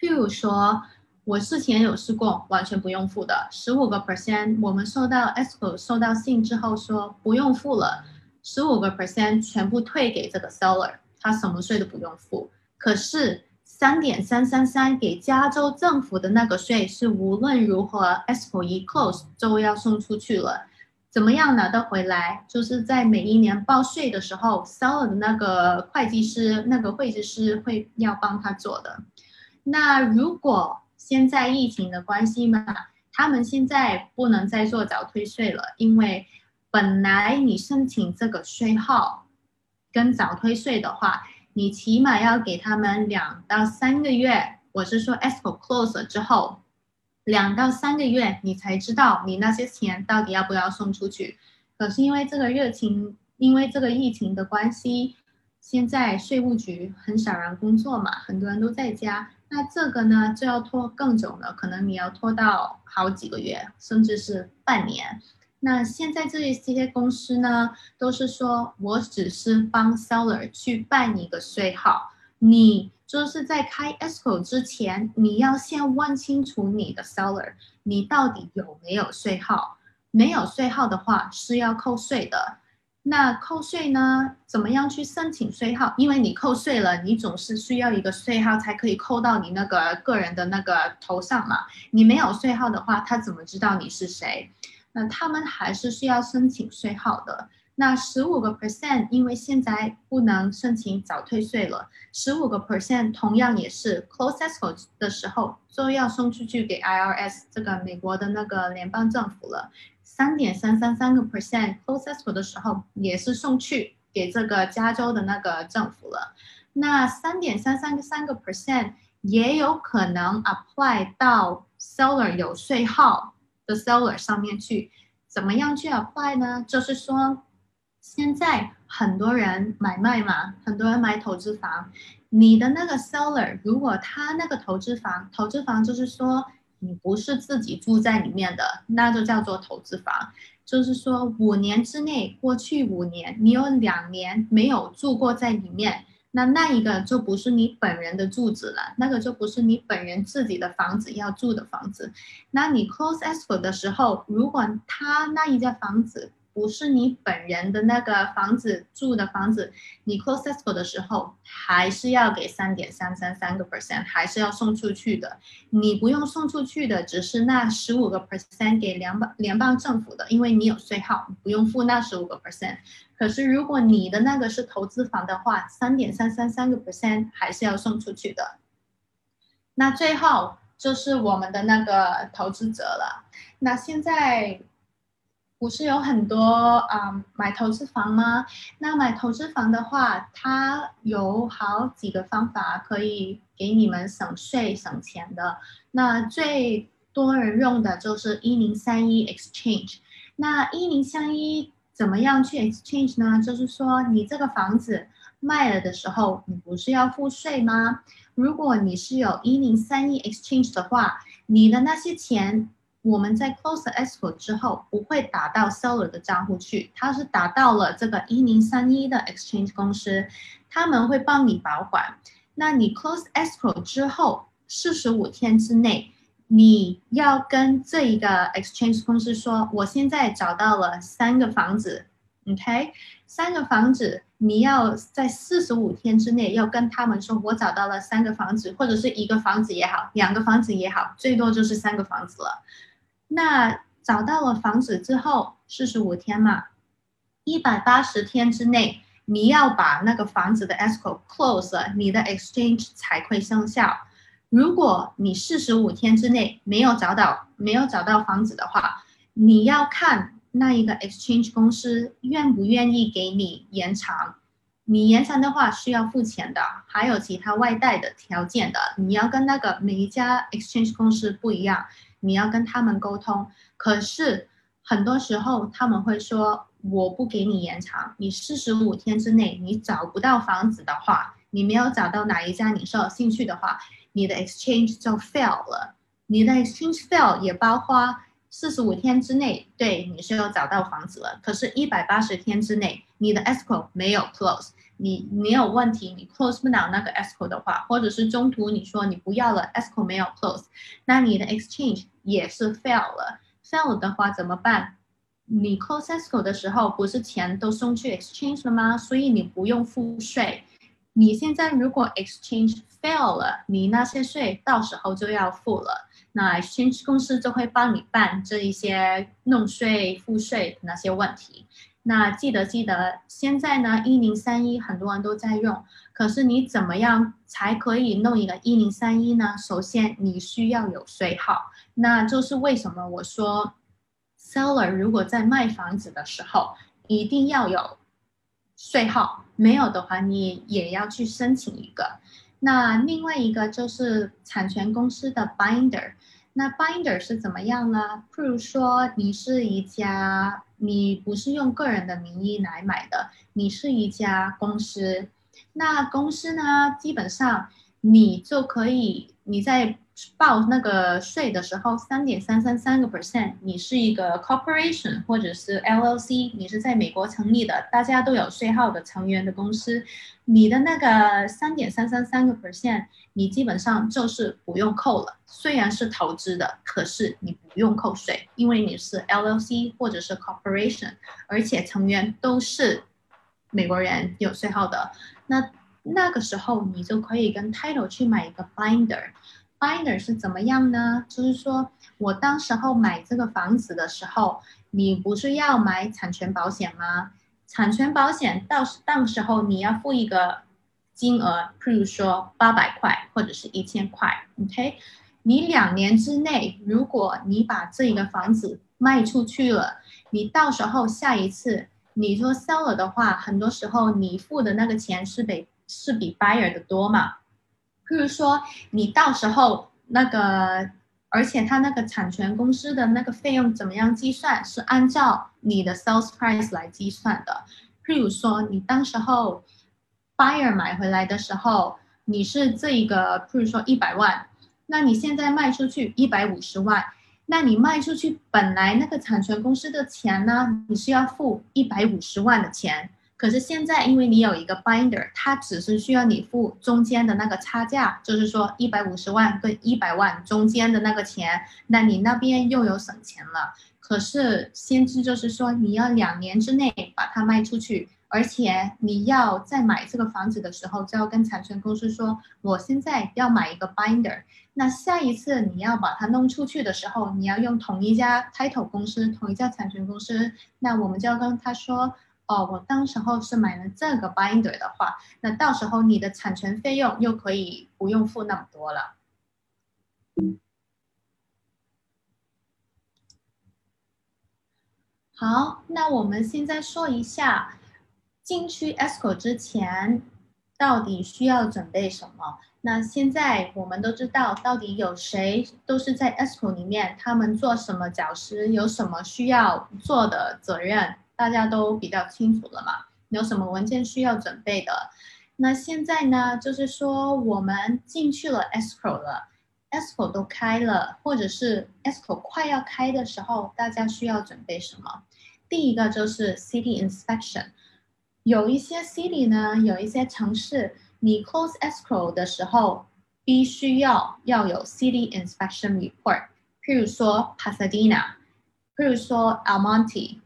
譬如说，我之前有试过，完全不用付的十五个 percent，我们收到 ESCO 收到信之后说不用付了，十五个 percent 全部退给这个 seller，他什么税都不用付。可是三点三三三给加州政府的那个税是无论如何 ESCO 一 close 就要送出去了，怎么样拿得回来？就是在每一年报税的时候，seller 的那个会计师、那个会计师会要帮他做的。那如果现在疫情的关系嘛，他们现在不能再做早退税了，因为本来你申请这个税号跟早退税的话，你起码要给他们两到三个月，我是说 escrow close 之后，两到三个月你才知道你那些钱到底要不要送出去。可是因为这个热情，因为这个疫情的关系，现在税务局很少人工作嘛，很多人都在家。那这个呢就要拖更久了，可能你要拖到好几个月，甚至是半年。那现在这些公司呢，都是说我只是帮 seller 去办一个税号，你就是在开 escrow 之前，你要先问清楚你的 seller，你到底有没有税号？没有税号的话是要扣税的。那扣税呢？怎么样去申请税号？因为你扣税了，你总是需要一个税号才可以扣到你那个个人的那个头上嘛。你没有税号的话，他怎么知道你是谁？那他们还是需要申请税号的。那十五个 percent，因为现在不能申请早退税了，十五个 percent 同样也是 close escrow 的时候就要送出去给 IRS 这个美国的那个联邦政府了。三点三三三个 percent close 的时候，也是送去给这个加州的那个政府了。那三点三三三个 percent 也有可能 apply 到 seller 有税号的 seller 上面去。怎么样去 apply 呢？就是说，现在很多人买卖嘛，很多人买投资房，你的那个 seller 如果他那个投资房，投资房就是说。你不是自己住在里面的，那就叫做投资房。就是说，五年之内，过去五年你有两年没有住过在里面，那那一个就不是你本人的住址了，那个就不是你本人自己的房子要住的房子。那你 close escrow 的时候，如果他那一家房子，不是你本人的那个房子住的房子，你 close escrow 的时候还是要给三点三三三个 percent，还是要送出去的。你不用送出去的，只是那十五个 percent 给联邦联邦政府的，因为你有税号，不用付那十五个 percent。可是如果你的那个是投资房的话，三点三三三个 percent 还是要送出去的。那最后就是我们的那个投资者了。那现在。不是有很多啊买投资房吗？那买投资房的话，它有好几个方法可以给你们省税省钱的。那最多人用的就是一零三一 exchange。那一零三一怎么样去 exchange 呢？就是说你这个房子卖了的时候，你不是要付税吗？如果你是有一零三一 exchange 的话，你的那些钱。我们在 close escrow 之后不会打到 seller 的账户去，它是打到了这个一零三一的 exchange 公司，他们会帮你保管。那你 close escrow 之后四十五天之内，你要跟这一个 exchange 公司说，我现在找到了三个房子，OK，三个房子，你要在四十五天之内要跟他们说，我找到了三个房子，或者是一个房子也好，两个房子也好，最多就是三个房子了。那找到了房子之后，四十五天嘛，一百八十天之内，你要把那个房子的 escrow close，你的 exchange 才会生效。如果你四十五天之内没有找到没有找到房子的话，你要看那一个 exchange 公司愿不愿意给你延长。你延长的话需要付钱的，还有其他外带的条件的，你要跟那个每一家 exchange 公司不一样。你要跟他们沟通，可是很多时候他们会说我不给你延长，你四十五天之内你找不到房子的话，你没有找到哪一家你是有兴趣的话，你的 exchange 就 fail 了。你的 exchange fail 也包括四十五天之内，对你是有找到房子了，可是，一百八十天之内，你的 escrow 没有 close，你你有问题，你 close 不了那个 escrow 的话，或者是中途你说你不要了，escrow 没有 close，那你的 exchange 也是 fail 了。fail 的话怎么办？你 close escrow 的时候，不是钱都送去 exchange 了吗？所以你不用付税。你现在如果 exchange fail 了，你那些税到时候就要付了。那先公司就会帮你办这一些弄税、付税那些问题。那记得记得，现在呢一零三一很多人都在用，可是你怎么样才可以弄一个一零三一呢？首先你需要有税号，那就是为什么我说。Seller 如果在卖房子的时候，一定要有税号，没有的话，你也要去申请一个。那另外一个就是产权公司的 Binder。那 Binder 是怎么样呢？譬如说，你是一家，你不是用个人的名义来买的，你是一家公司。那公司呢，基本上你就可以你在。报那个税的时候，三点三三三个 percent，你是一个 corporation 或者是 LLC，你是在美国成立的，大家都有税号的成员的公司，你的那个三点三三三个 percent，你基本上就是不用扣了。虽然是投资的，可是你不用扣税，因为你是 LLC 或者是 corporation，而且成员都是美国人，有税号的。那那个时候你就可以跟 title 去买一个 binder。Binder 是怎么样呢？就是说我当时候买这个房子的时候，你不是要买产权保险吗？产权保险到到时候你要付一个金额，譬如说八百块或者是一千块，OK？你两年之内，如果你把这个房子卖出去了，你到时候下一次你说 sell 的话，很多时候你付的那个钱是比是比 buyer 的多嘛？譬如说，你到时候那个，而且他那个产权公司的那个费用怎么样计算？是按照你的 sales price 来计算的。譬如说，你当时候 buyer 买回来的时候，你是这一个，譬如说一百万，那你现在卖出去一百五十万，那你卖出去本来那个产权公司的钱呢，你是要付一百五十万的钱。可是现在，因为你有一个 binder，它只是需要你付中间的那个差价，就是说一百五十万跟一百万中间的那个钱，那你那边又有省钱了。可是限制就是说，你要两年之内把它卖出去，而且你要在买这个房子的时候，就要跟产权公司说，我现在要买一个 binder。那下一次你要把它弄出去的时候，你要用同一家 title 公司，同一家产权公司，那我们就要跟他说。哦，我当时候是买了这个 binder 的话，那到时候你的产权费用又可以不用付那么多了。好，那我们现在说一下进去 escrow 之前到底需要准备什么。那现在我们都知道到底有谁都是在 escrow 里面，他们做什么角色，有什么需要做的责任。大家都比较清楚了嘛？有什么文件需要准备的？那现在呢？就是说我们进去了 escrow 了，escrow 都开了，或者是 escrow 快要开的时候，大家需要准备什么？第一个就是 city inspection。有一些 city 呢，有一些城市，你 close escrow 的时候，必须要要有 city inspection report。譬如说 Pasadena，譬如说 Almonte。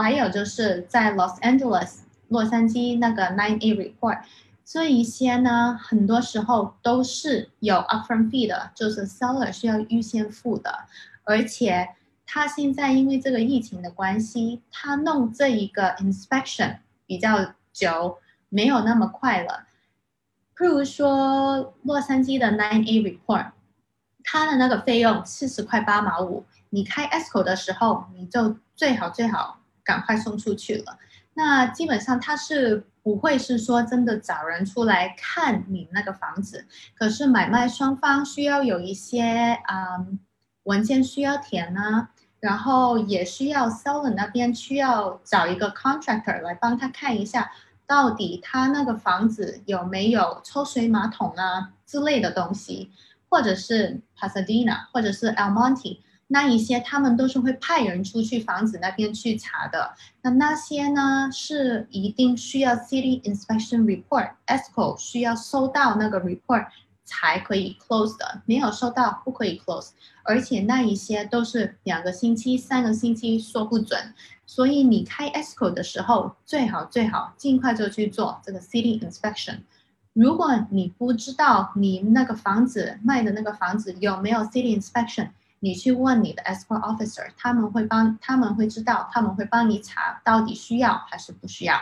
还有就是在 Los Angeles 洛杉矶那个 Nine A Report，这一些呢，很多时候都是有 upfront fee 的，就是 seller 需要预先付的。而且他现在因为这个疫情的关系，他弄这一个 inspection 比较久，没有那么快了。譬如说洛杉矶的 Nine A Report，他的那个费用四十块八毛五，你开 ESCO 的时候，你就最好最好。赶快送出去了，那基本上他是不会是说真的找人出来看你那个房子，可是买卖双方需要有一些啊文件需要填呢，然后也需要 seller 那边需要找一个 contractor 来帮他看一下到底他那个房子有没有抽水马桶啊之类的东西，或者是 Pasadena，或者是 El Monte。那一些他们都是会派人出去房子那边去查的。那那些呢是一定需要 city inspection report，ESCO 需要收到那个 report 才可以 close 的，没有收到不可以 close。而且那一些都是两个星期、三个星期说不准。所以你开 ESCO 的时候，最好最好尽快就去做这个 city inspection。如果你不知道你那个房子卖的那个房子有没有 city inspection，你去问你的 escort officer，他们会帮，他们会知道，他们会帮你查到底需要还是不需要。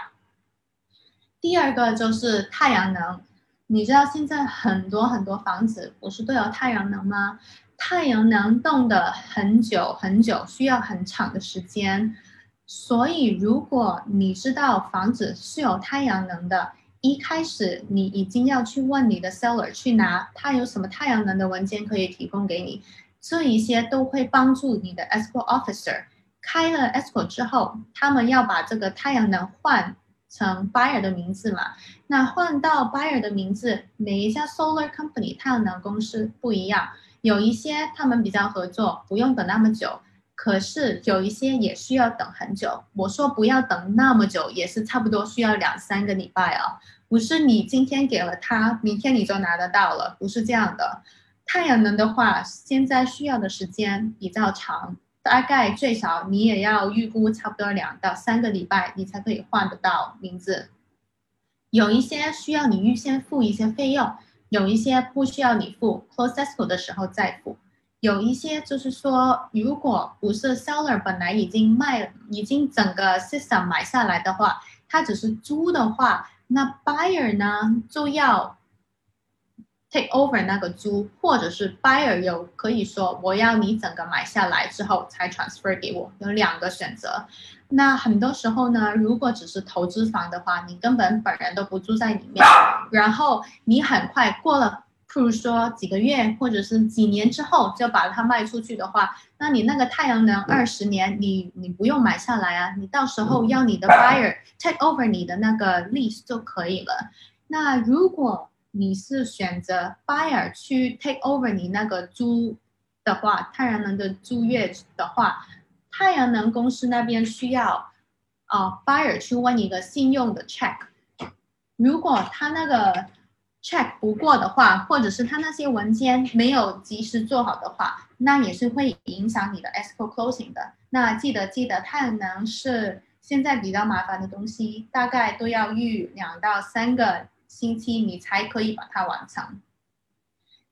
第二个就是太阳能，你知道现在很多很多房子不是都有太阳能吗？太阳能动的很久很久，需要很长的时间，所以如果你知道房子是有太阳能的，一开始你已经要去问你的 seller 去拿他有什么太阳能的文件可以提供给你。这一些都会帮助你的 escrow officer 开了 escrow 之后，他们要把这个太阳能换成 buyer 的名字嘛？那换到 buyer 的名字，每一家 solar company 太阳能公司不一样，有一些他们比较合作，不用等那么久，可是有一些也需要等很久。我说不要等那么久，也是差不多需要两三个礼拜啊，不是你今天给了他，明天你就拿得到了，不是这样的。太阳能的话，现在需要的时间比较长，大概最少你也要预估差不多两到三个礼拜，你才可以换得到名字。有一些需要你预先付一些费用，有一些不需要你付，close escrow 的时候再付。有一些就是说，如果不是 seller 本来已经卖，已经整个 system 买下来的话，他只是租的话，那 buyer 呢就要。Take over 那个租，或者是 buyer 有可以说我要你整个买下来之后才 transfer 给我，有两个选择。那很多时候呢，如果只是投资房的话，你根本本人都不住在里面，然后你很快过了，譬如说几个月或者是几年之后就把它卖出去的话，那你那个太阳能二十年，你你不用买下来啊，你到时候要你的 buyer take over 你的那个 lease 就可以了。那如果你是选择 buyer 去 take over 你那个租的话，太阳能的租约的话，太阳能公司那边需要啊 buyer 去问一个信用的 check，如果他那个 check 不过的话，或者是他那些文件没有及时做好的话，那也是会影响你的 escrow closing 的。那记得记得，太阳能是现在比较麻烦的东西，大概都要预两到三个。星期你才可以把它完成。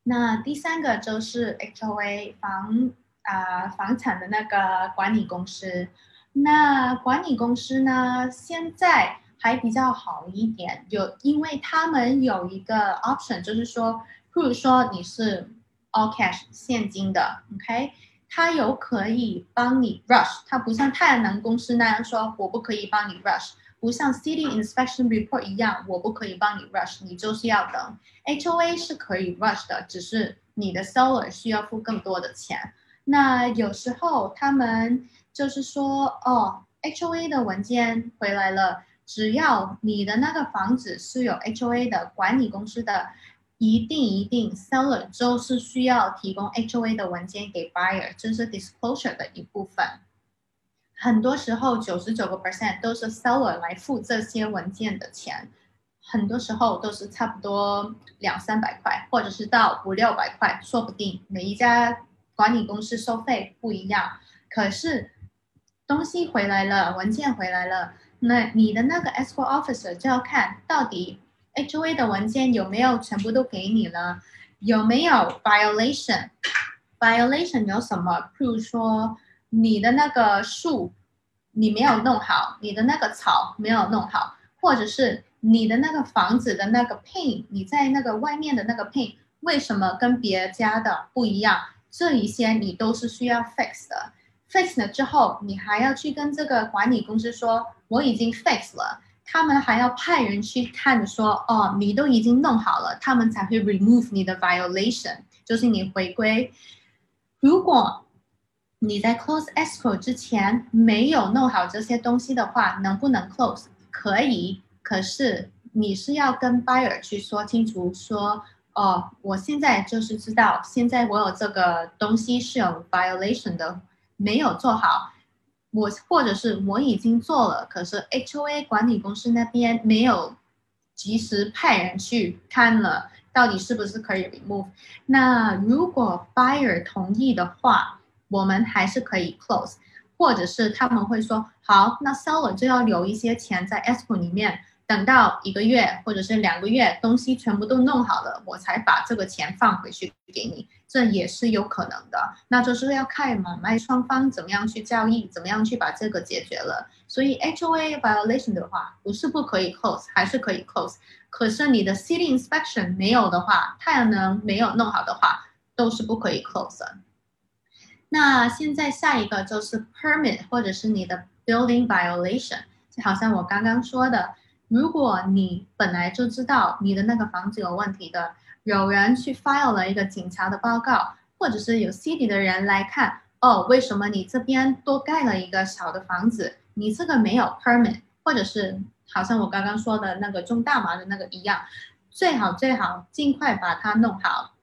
那第三个就是 HOA 房啊房产的那个管理公司。那管理公司呢，现在还比较好一点，有因为他们有一个 option，就是说，譬如说你是 all cash 现金的，OK，他有可以帮你 rush，他不像太阳能公司那样说我不可以帮你 rush。不像 City Inspection Report 一样，我不可以帮你 rush，你就是要等。HOA 是可以 rush 的，只是你的 seller 需要付更多的钱。那有时候他们就是说，哦，HOA 的文件回来了，只要你的那个房子是有 HOA 的管理公司的，一定一定 seller 就是需要提供 HOA 的文件给 buyer，这是 disclosure 的一部分。很多时候，九十九个 percent 都是 seller 来付这些文件的钱，很多时候都是差不多两三百块，或者是到五六百块，说不定每一家管理公司收费不一样。可是东西回来了，文件回来了，那你的那个 escrow officer 就要看到底 HOA 的文件有没有全部都给你了，有没有 violation？violation 有什么？譬如说。你的那个树，你没有弄好；你的那个草没有弄好，或者是你的那个房子的那个 paint，你在那个外面的那个 paint 为什么跟别家的不一样？这一些你都是需要 fix 的。fix 了之后，你还要去跟这个管理公司说我已经 fix 了，他们还要派人去看，说哦，你都已经弄好了，他们才会 remove 你的 violation，就是你回归。如果你在 close escrow 之前没有弄好这些东西的话，能不能 close？可以，可是你是要跟 buyer 去说清楚，说哦，我现在就是知道，现在我有这个东西是有 violation 的，没有做好，我或者是我已经做了，可是 HOA 管理公司那边没有及时派人去看了，到底是不是可以 remove？那如果 buyer 同意的话，我们还是可以 close。或者是他们会说好，那 seller 就要留一些钱在 escrow 里面，等到一个月或者是两个月，东西全部都弄好了，我才把这个钱放回去给你，这也是有可能的。那就是要看买卖双方怎么样去交易，怎么样去把这个解决了。所以 HOA violation 的话，不是不可以 close，还是可以 close。可是你的 city inspection 没有的话，太阳能没有弄好的话，都是不可以 close 的。那现在下一个就是 permit，或者是你的 building violation，就好像我刚刚说的，如果你本来就知道你的那个房子有问题的，有人去 file 了一个警察的报告，或者是有 city 的人来看，哦，为什么你这边多盖了一个小的房子，你这个没有 permit，或者是好像我刚刚说的那个种大麻的那个一样，最好最好尽快把它弄好。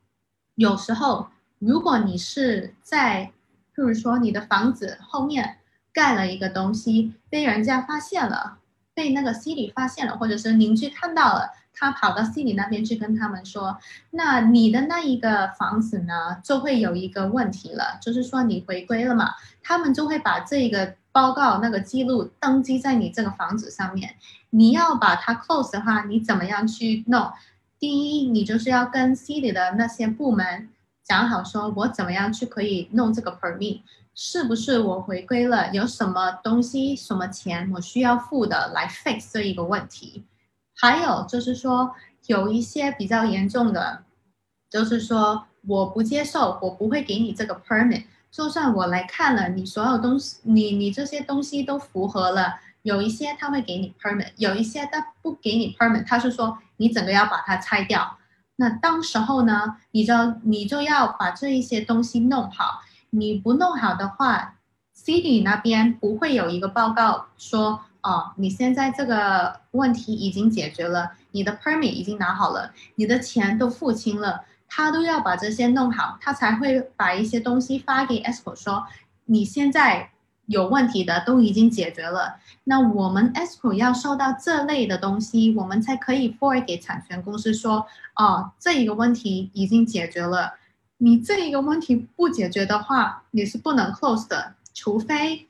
有时候如果你是在譬如说，你的房子后面盖了一个东西，被人家发现了，被那个 C 里发现了，或者是邻居看到了，他跑到 C 里那边去跟他们说，那你的那一个房子呢，就会有一个问题了，就是说你回归了嘛，他们就会把这个报告那个记录登记在你这个房子上面。你要把它 close 的话，你怎么样去弄？第一，你就是要跟 C 里的那些部门。讲好说，我怎么样去可以弄这个 permit？是不是我回归了？有什么东西、什么钱我需要付的来 fix 这一个问题？还有就是说，有一些比较严重的，就是说我不接受，我不会给你这个 permit。就算我来看了，你所有东西，你你这些东西都符合了，有一些他会给你 permit，有一些他不给你 permit，他是说你整个要把它拆掉。那当时候呢，你就你就要把这一些东西弄好。你不弄好的话，city 那边不会有一个报告说，哦，你现在这个问题已经解决了，你的 permit 已经拿好了，你的钱都付清了，他都要把这些弄好，他才会把一些东西发给 escrow 说，你现在。有问题的都已经解决了，那我们 escrow 要收到这类的东西，我们才可以 forward 给产权公司说，哦，这一个问题已经解决了。你这一个问题不解决的话，你是不能 close 的，除非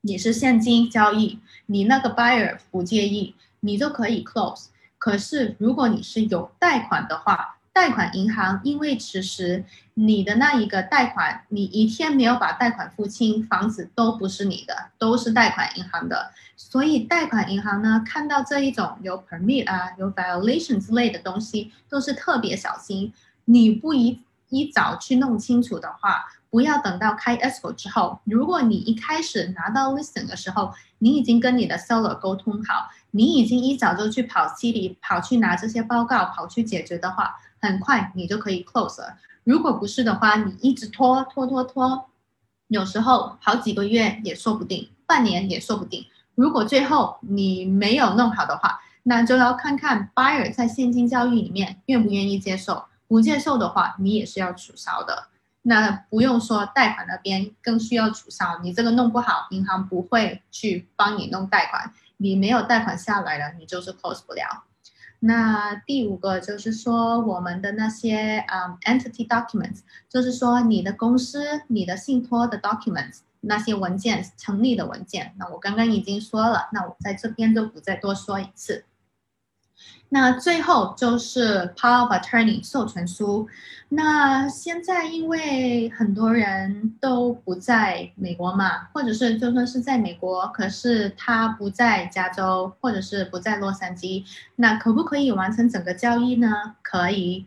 你是现金交易，你那个 buyer 不介意，你就可以 close。可是如果你是有贷款的话，贷款银行因为此时你的那一个贷款，你一天没有把贷款付清，房子都不是你的，都是贷款银行的。所以贷款银行呢，看到这一种有 permit 啊、有 violation 之类的东西，都是特别小心。你不一一早去弄清楚的话，不要等到开 escrow 之后，如果你一开始拿到 listing 的时候，你已经跟你的 seller 沟通好，你已经一早就去跑 city 跑去拿这些报告，跑去解决的话。很快你就可以 close 了。如果不是的话，你一直拖拖拖拖，有时候好几个月也说不定，半年也说不定。如果最后你没有弄好的话，那就要看看 buyer 在现金交易里面愿不愿意接受。不接受的话，你也是要取消的。那不用说贷款那边更需要取消，你这个弄不好，银行不会去帮你弄贷款。你没有贷款下来了，你就是 close 不了。那第五个就是说，我们的那些嗯 entity documents，就是说你的公司、你的信托的 documents，那些文件成立的文件。那我刚刚已经说了，那我在这边就不再多说一次。那最后就是 power of attorney 授权书。那现在因为很多人都不在美国嘛，或者是就算是在美国，可是他不在加州，或者是不在洛杉矶，那可不可以完成整个交易呢？可以。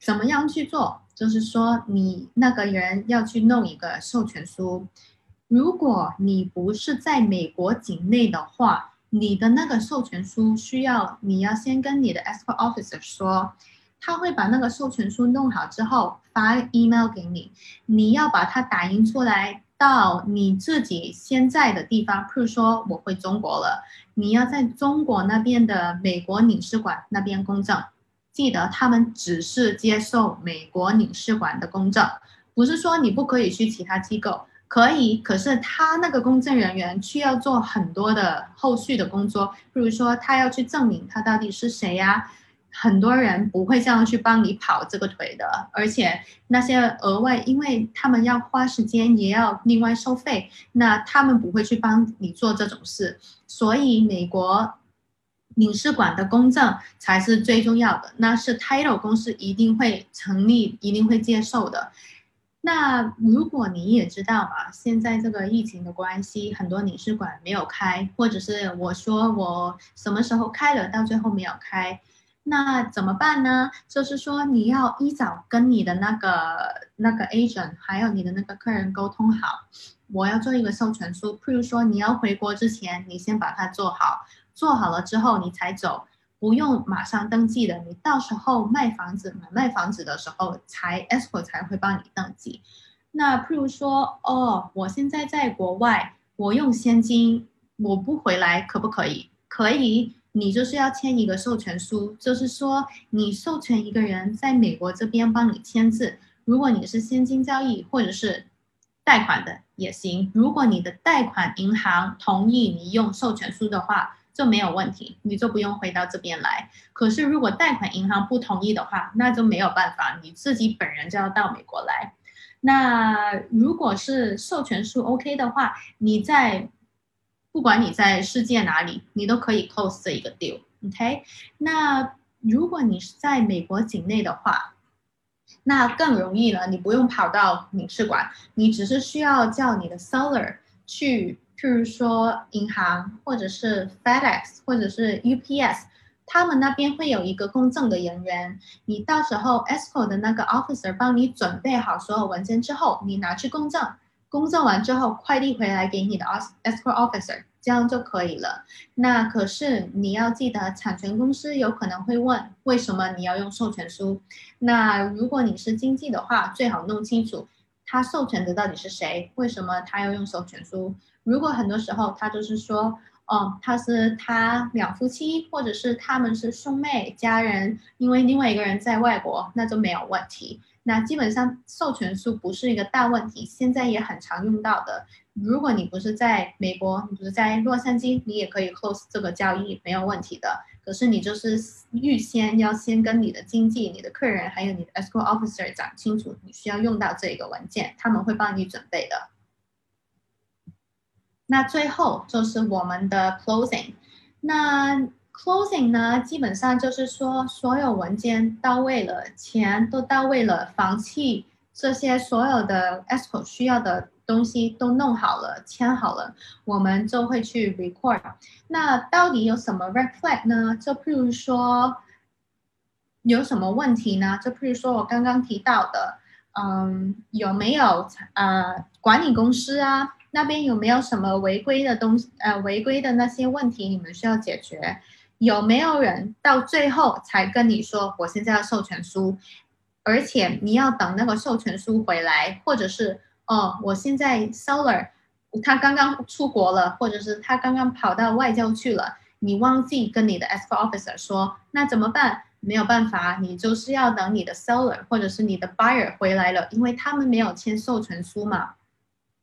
怎么样去做？就是说你那个人要去弄一个授权书。如果你不是在美国境内的话。你的那个授权书需要，你要先跟你的 escrow officer 说，他会把那个授权书弄好之后发 email 给你，你要把它打印出来到你自己现在的地方，譬如说我回中国了，你要在中国那边的美国领事馆那边公证。记得他们只是接受美国领事馆的公证，不是说你不可以去其他机构，可以。可是他那个公证人员需要做很多的后续的工作，比如说他要去证明他到底是谁呀。很多人不会这样去帮你跑这个腿的，而且那些额外，因为他们要花时间，也要另外收费，那他们不会去帮你做这种事。所以美国领事馆的公证才是最重要的，那是 Title 公司一定会成立，一定会接受的。那如果你也知道嘛，现在这个疫情的关系，很多领事馆没有开，或者是我说我什么时候开了，到最后没有开。那怎么办呢？就是说，你要一早跟你的那个那个 agent，还有你的那个客人沟通好，我要做一个授权书。譬如说，你要回国之前，你先把它做好，做好了之后你才走，不用马上登记的。你到时候卖房子、买卖房子的时候，才 escrow 才会帮你登记。那譬如说，哦，我现在在国外，我用现金，我不回来，可不可以？可以。你就是要签一个授权书，就是说你授权一个人在美国这边帮你签字。如果你是现金交易或者是贷款的也行。如果你的贷款银行同意你用授权书的话，就没有问题，你就不用回到这边来。可是如果贷款银行不同意的话，那就没有办法，你自己本人就要到美国来。那如果是授权书 OK 的话，你在。不管你在世界哪里，你都可以 close 这一个 deal，OK？那如果你是在美国境内的话，那更容易了，你不用跑到领事馆，你只是需要叫你的 seller 去，譬如说银行或者是 FedEx 或者是 UPS，他们那边会有一个公证的人员，你到时候 escrow 的那个 officer 帮你准备好所有文件之后，你拿去公证。公证完之后，快递回来给你的 escrow officer，这样就可以了。那可是你要记得，产权公司有可能会问，为什么你要用授权书？那如果你是经纪的话，最好弄清楚他授权的到底是谁，为什么他要用授权书？如果很多时候他就是说，哦，他是他两夫妻，或者是他们是兄妹家人，因为另外一个人在外国，那就没有问题。那基本上授权书不是一个大问题，现在也很常用到的。如果你不是在美国，你不是在洛杉矶，你也可以 close 这个交易，没有问题的。可是你就是预先要先跟你的经纪、你的客人还有你的 escrow officer 讲清楚，你需要用到这个文件，他们会帮你准备的。那最后就是我们的 closing，那。Closing 呢，基本上就是说，所有文件到位了，钱都到位了，房契这些所有的 escrow 需要的东西都弄好了，签好了，我们就会去 record。那到底有什么 red flag 呢？就譬如说，有什么问题呢？就譬如说我刚刚提到的，嗯，有没有呃管理公司啊那边有没有什么违规的东西？呃，违规的那些问题，你们需要解决。有没有人到最后才跟你说我现在要授权书，而且你要等那个授权书回来，或者是哦，我现在 seller 他刚刚出国了，或者是他刚刚跑到外交去了，你忘记跟你的 e s c o officer 说，那怎么办？没有办法，你就是要等你的 seller 或者是你的 buyer 回来了，因为他们没有签授权书嘛，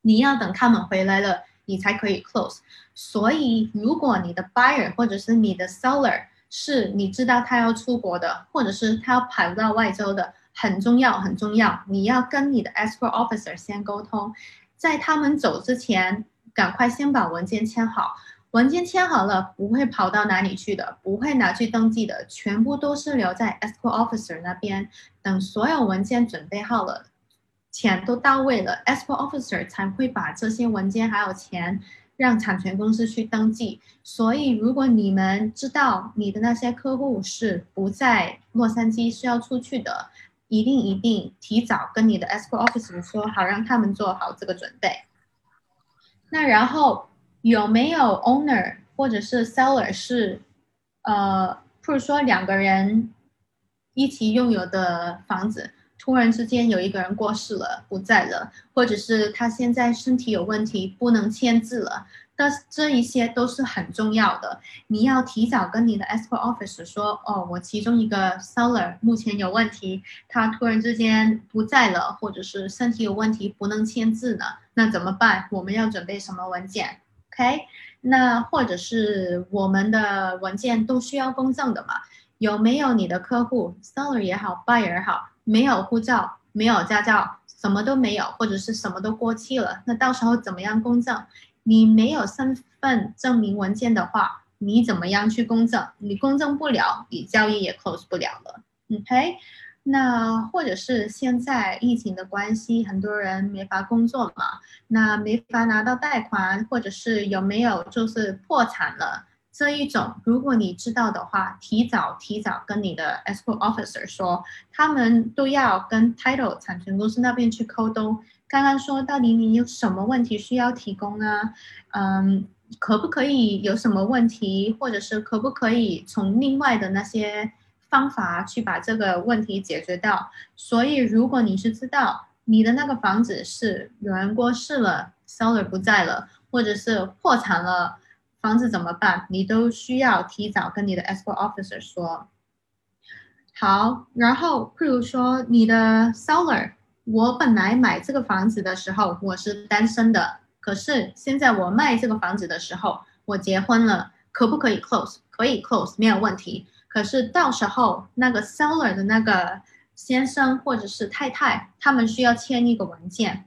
你要等他们回来了。你才可以 close，所以如果你的 buyer 或者是你的 seller 是你知道他要出国的，或者是他要跑到外州的，很重要很重要，你要跟你的 escrow officer 先沟通，在他们走之前，赶快先把文件签好，文件签好了不会跑到哪里去的，不会拿去登记的，全部都是留在 escrow officer 那边，等所有文件准备好了。钱都到位了，escrow officer 才会把这些文件还有钱让产权公司去登记。所以，如果你们知道你的那些客户是不在洛杉矶是要出去的，一定一定提早跟你的 escrow officer 说好，让他们做好这个准备。那然后有没有 owner 或者是 seller 是呃，或者说两个人一起拥有的房子？突然之间有一个人过世了，不在了，或者是他现在身体有问题，不能签字了，但是这一些都是很重要的，你要提早跟你的 escrow office 说，哦，我其中一个 seller 目前有问题，他突然之间不在了，或者是身体有问题不能签字呢，那怎么办？我们要准备什么文件？OK？那或者是我们的文件都需要公证的嘛？有没有你的客户 seller 也好，buyer 也好，没有护照，没有驾照，什么都没有，或者是什么都过期了？那到时候怎么样公证？你没有身份证明文件的话，你怎么样去公证？你公证不了，你交易也 close 不了了。OK？那或者是现在疫情的关系，很多人没法工作嘛，那没法拿到贷款，或者是有没有就是破产了这一种，如果你知道的话，提早提早跟你的 escrow officer 说，他们都要跟 title 产权公司那边去沟通。刚刚说到底你有什么问题需要提供啊？嗯，可不可以有什么问题，或者是可不可以从另外的那些。方法去把这个问题解决掉。所以，如果你是知道你的那个房子是有人过世了，seller 不在了，或者是破产了，房子怎么办？你都需要提早跟你的 escrow officer 说。好，然后譬如说你的 seller，我本来买这个房子的时候我是单身的，可是现在我卖这个房子的时候我结婚了，可不可以 close？可以 close，没有问题。可是到时候那个 seller 的那个先生或者是太太，他们需要签一个文件。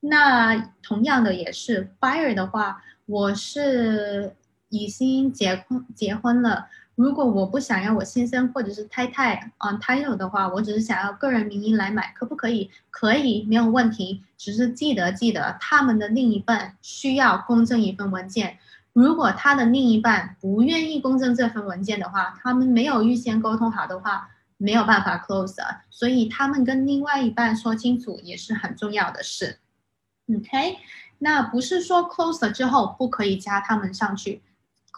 那同样的也是 buyer 的话，我是已经结婚结婚了。如果我不想要我先生或者是太太 on title 的话，我只是想要个人名义来买，可不可以？可以，没有问题。只是记得记得他们的另一半需要公证一份文件。如果他的另一半不愿意公证这份文件的话，他们没有预先沟通好的话，没有办法 close。所以他们跟另外一半说清楚也是很重要的事。OK，那不是说 close 了之后不可以加他们上去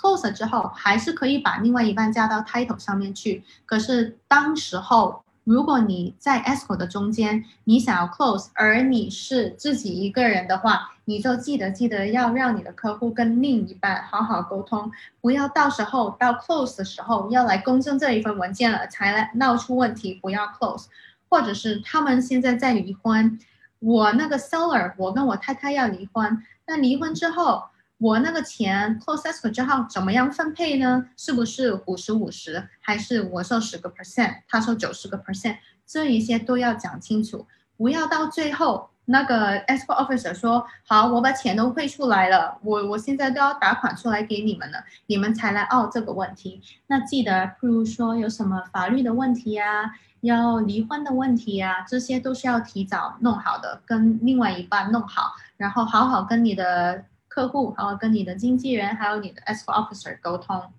，close 之后还是可以把另外一半加到 title 上面去。可是当时候。如果你在 escrow 的中间，你想要 close，而你是自己一个人的话，你就记得记得要让你的客户跟另一半好好沟通，不要到时候到 close 的时候要来公证这一份文件了才来闹出问题，不要 close，或者是他们现在在离婚，我那个 seller，我跟我太太要离婚，那离婚之后。我那个钱 close escrow 之后怎么样分配呢？是不是五十五十，还是我收十个 percent，他收九十个 percent？这一些都要讲清楚，不要到最后那个 escrow officer 说好，我把钱都汇出来了，我我现在都要打款出来给你们了，你们才来拗这个问题。那记得，譬如说有什么法律的问题呀，要离婚的问题呀，这些都是要提早弄好的，跟另外一半弄好，然后好好跟你的。客户，然后跟你的经纪人，还有你的 escrow officer 沟通。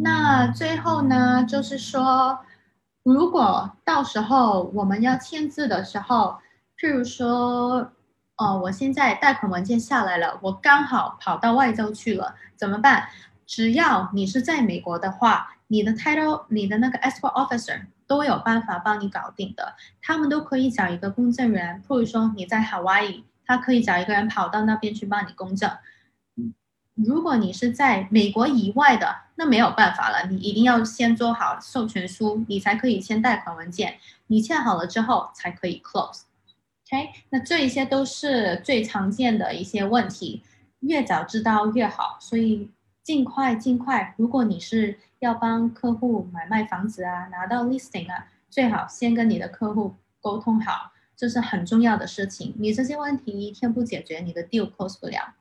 那最后呢，就是说，如果到时候我们要签字的时候，譬如说，哦，我现在贷款文件下来了，我刚好跑到外州去了，怎么办？只要你是在美国的话，你的 title，你的那个 escrow officer 都有办法帮你搞定的，他们都可以找一个公证人，譬如说你在 Hawaii。他可以找一个人跑到那边去帮你公证。如果你是在美国以外的，那没有办法了，你一定要先做好授权书，你才可以签贷款文件。你签好了之后才可以 close。OK，那这一些都是最常见的一些问题，越早知道越好。所以尽快尽快，如果你是要帮客户买卖房子啊，拿到 listing 啊，最好先跟你的客户沟通好。这是很重要的事情，你这些问题一天不解决，你的 deal close 不了。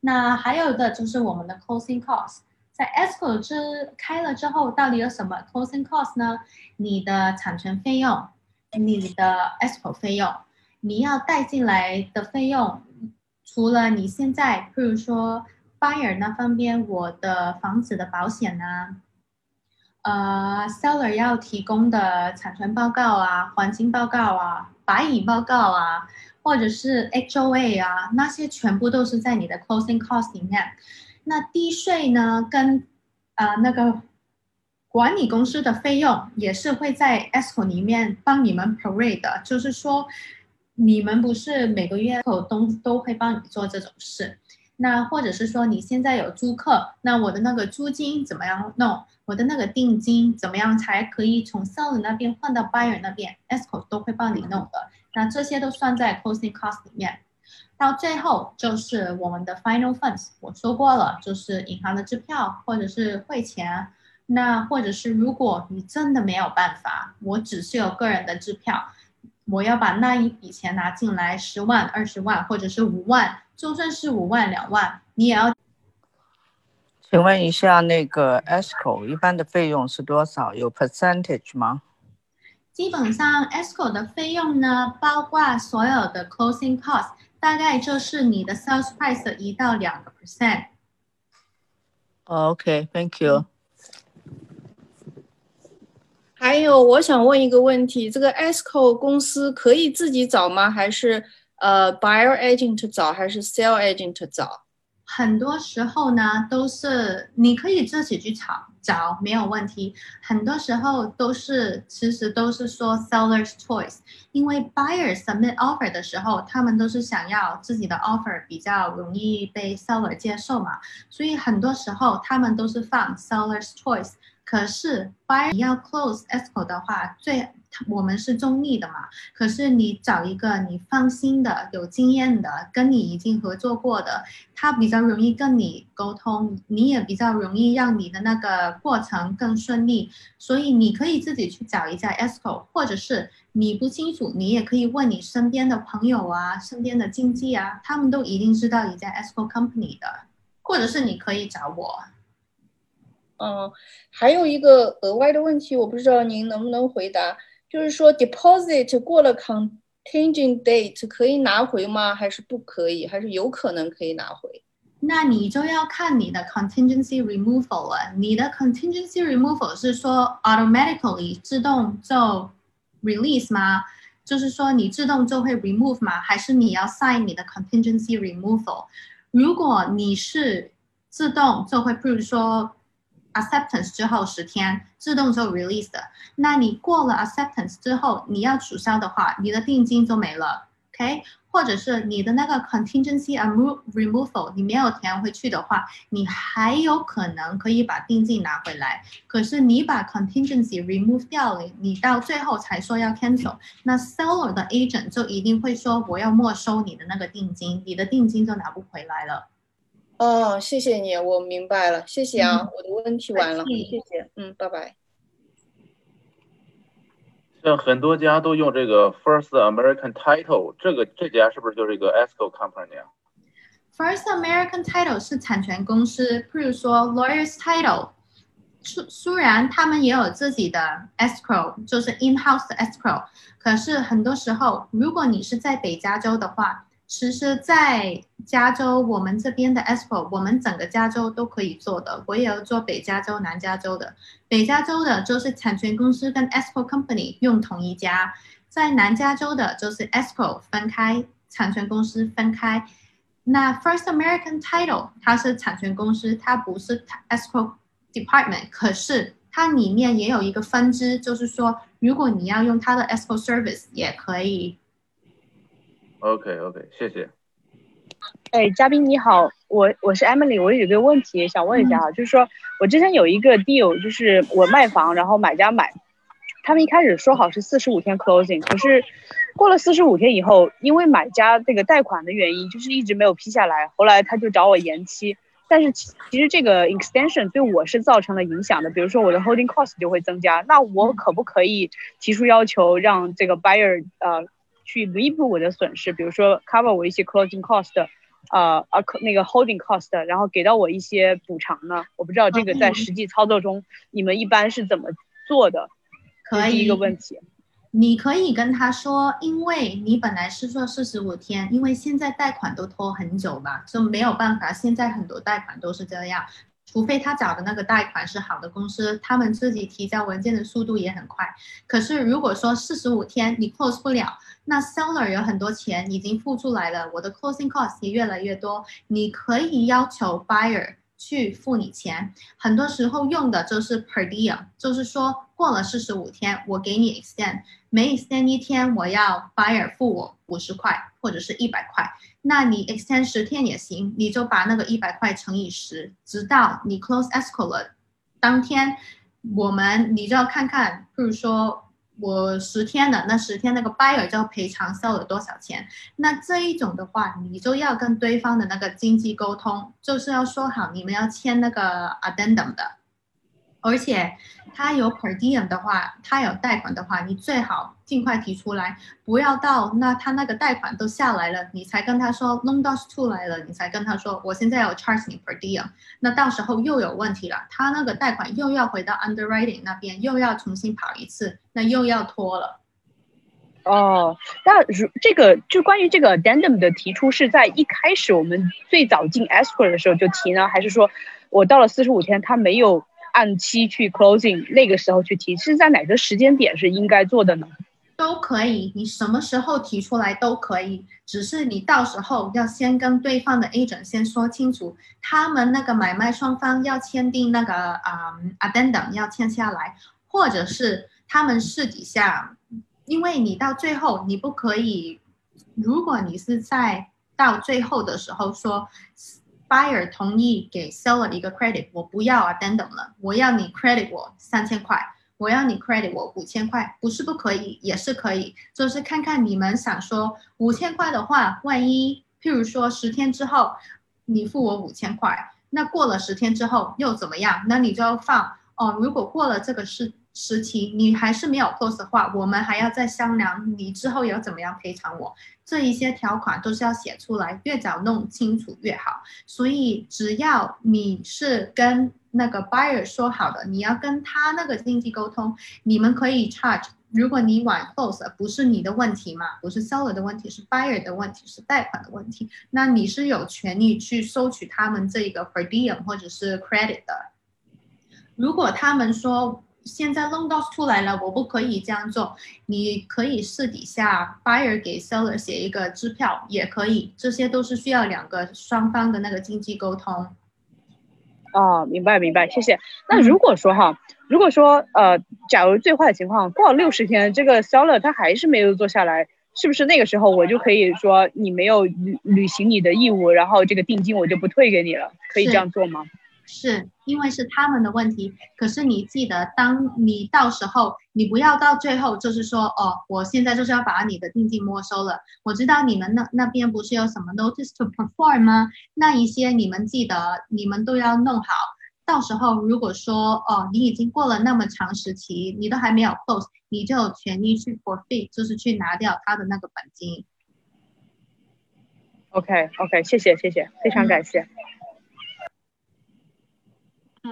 那还有一个就是我们的 closing cost，在 ESCO 之开了之后，到底有什么 closing cost 呢？你的产权费用，你的 ESCO 费用，你要带进来的费用，除了你现在，譬如说 buyer 那方面，我的房子的保险呢？呃，seller 要提供的产权报告啊，环境报告啊，白蚁报告啊，或者是 HOA 啊，那些全部都是在你的 closing cost 里面。那地税呢，跟呃那个管理公司的费用也是会在 escrow 里面帮你们 parade 的，就是说你们不是每个月都都会帮你做这种事。那或者是说你现在有租客，那我的那个租金怎么样弄？我的那个定金怎么样才可以从 seller 那边换到 buyer 那边？Escrow 都会帮你弄的。那这些都算在 closing cost 里面。到最后就是我们的 final funds，我说过了，就是银行的支票或者是汇钱。那或者是如果你真的没有办法，我只是有个人的支票，我要把那一笔钱拿进来，十万、二十万或者是五万，就算是五万、两万，你也要。请问一下，那个 escrow 一般的费用是多少？有 percentage 吗？基本上 escrow 的费用呢，包括所有的 closing cost，大概就是你的 sales price 的一到两个 percent。OK，thank you。还有，我想问一个问题：这个 escrow 公司可以自己找吗？还是呃 buyer agent 找，还是 sell agent 找？ 很多时候呢，都是你可以自己去找，找没有问题。很多时候都是，其实都是说 seller's choice，因为 buyer submit offer 的时候，他们都是想要自己的 offer 比较容易被 seller 接受嘛，所以很多时候他们都是放 seller's choice。可是 buy 你要 close escrow 的话，最我们是中立的嘛。可是你找一个你放心的、有经验的、跟你已经合作过的，他比较容易跟你沟通，你也比较容易让你的那个过程更顺利。所以你可以自己去找一家 escrow，或者是你不清楚，你也可以问你身边的朋友啊、身边的经纪啊，他们都一定知道一家 escrow company 的，或者是你可以找我。嗯，还有一个额外的问题，我不知道您能不能回答，就是说 deposit 过了 contingent date 可以拿回吗？还是不可以？还是有可能可以拿回？那你就要看你的 contingency removal 了。你的 contingency removal 是说 automatically 自动就 release 吗？就是说你自动就会 remove 吗？还是你要 sign 你的 contingency removal？如果你是自动就会，比如说。Acceptance 之后十天自动就 release 的，那你过了 acceptance 之后，你要取消的话，你的定金就没了，OK？或者是你的那个 contingency removal 你没有填回去的话，你还有可能可以把定金拿回来。可是你把 contingency remove 掉了，你到最后才说要 cancel，那 seller 的 agent 就一定会说我要没收你的那个定金，你的定金就拿不回来了。哦，谢谢你，我明白了，谢谢啊，我的问题完了，谢谢，嗯，拜拜。像很多家都用这个 First American Title，这个这家是不是就是一个 escrow company 啊？First American Title 是产权公司，譬如说 Lawyers Title，虽虽然他们也有自己的 escrow，就是 in-house escrow，可是很多时候，如果你是在北加州的话。其实，在加州，我们这边的 escrow，我们整个加州都可以做的。我也要做北加州、南加州的。北加州的就是产权公司跟 escrow company 用同一家，在南加州的就是 escrow 分开，产权公司分开。那 First American Title 它是产权公司，它不是 ESPO department，可是它里面也有一个分支，就是说，如果你要用它的 escrow service，也可以。OK OK，谢谢。哎，嘉宾你好，我我是 Emily，我有个问题想问一下哈，就是说我之前有一个 deal，就是我卖房，然后买家买，他们一开始说好是四十五天 closing，可是过了四十五天以后，因为买家这个贷款的原因，就是一直没有批下来，后来他就找我延期，但是其实这个 extension 对我是造成了影响的，比如说我的 holding cost 就会增加，那我可不可以提出要求让这个 buyer 呃？去弥补我的损失，比如说 cover 我一些 closing cost，呃啊那个 holding cost，然后给到我一些补偿呢？我不知道这个在实际操作中你们一般是怎么做的？可以一个问题，你可以跟他说，因为你本来是说四十五天，因为现在贷款都拖很久嘛，就没有办法。现在很多贷款都是这样。除非他找的那个贷款是好的公司，他们自己提交文件的速度也很快。可是如果说四十五天你 close 不了，那 seller 有很多钱已经付出来了，我的 closing cost 也越来越多，你可以要求 buyer 去付你钱。很多时候用的就是 per deal，就是说。过了四十五天，我给你 extend，每 extend 一天，我要 buyer 付我五十块或者是一百块。那你 extend 十天也行，你就把那个一百块乘以十，直到你 close escrow 了当天，我们你就要看看，譬如说我十天的那十天那个 buyer 就要赔偿 seller 多少钱。那这一种的话，你就要跟对方的那个经济沟通，就是要说好你们要签那个 addendum 的。而且，他有 per diem 的话，他有贷款的话，你最好尽快提出来，不要到那他那个贷款都下来了，你才跟他说 loan loss 出来了，你才跟他说我现在要 charge 你 per diem，那到时候又有问题了，他那个贷款又要回到 underwriting 那边，又要重新跑一次，那又要拖了。哦，那如这个就关于这个 addendum 的提出是在一开始我们最早进 escrow 的时候就提呢，还是说我到了四十五天他没有？按期去 closing，那个时候去提，是在哪个时间点是应该做的呢？都可以，你什么时候提出来都可以，只是你到时候要先跟对方的 agent 先说清楚，他们那个买卖双方要签订那个啊 addendum 要签下来，或者是他们私底下，因为你到最后你不可以，如果你是在到最后的时候说。Buyer 同意给 seller 一个 credit，我不要啊，等等了，我要你 credit 我三千块，我要你 credit 我五千块，不是不可以，也是可以，就是看看你们想说五千块的话，万一譬如说十天之后你付我五千块，那过了十天之后又怎么样？那你就要放哦，如果过了这个是时期你还是没有 close 的话，我们还要再商量你之后要怎么样赔偿我。这一些条款都是要写出来，越早弄清楚越好。所以只要你是跟那个 buyer 说好的，你要跟他那个经济沟通，你们可以 charge。如果你晚 close，不是你的问题嘛？不是 seller 的问题，是 buyer 的问题，是贷款的问题。那你是有权利去收取他们这个 per diem 或者是 credit 的。如果他们说，现在 loan loss 出来了，我不可以这样做。你可以私底下 buyer 给 seller 写一个支票，也可以，这些都是需要两个双方的那个经济沟通。哦，明白明白，谢谢。那如果说哈，如果说呃，假如最坏的情况过了六十天，这个 seller 他还是没有做下来，是不是那个时候我就可以说你没有履履行你的义务，然后这个定金我就不退给你了？可以这样做吗？是因为是他们的问题，可是你记得，当你到时候，你不要到最后就是说，哦，我现在就是要把你的定金没收了。我知道你们那那边不是有什么 notice to perform 吗？那一些你们记得，你们都要弄好。到时候如果说，哦，你已经过了那么长时期，你都还没有 close，你就有权利去 forfeit，就是去拿掉他的那个本金。OK OK，谢谢谢谢，非常感谢。嗯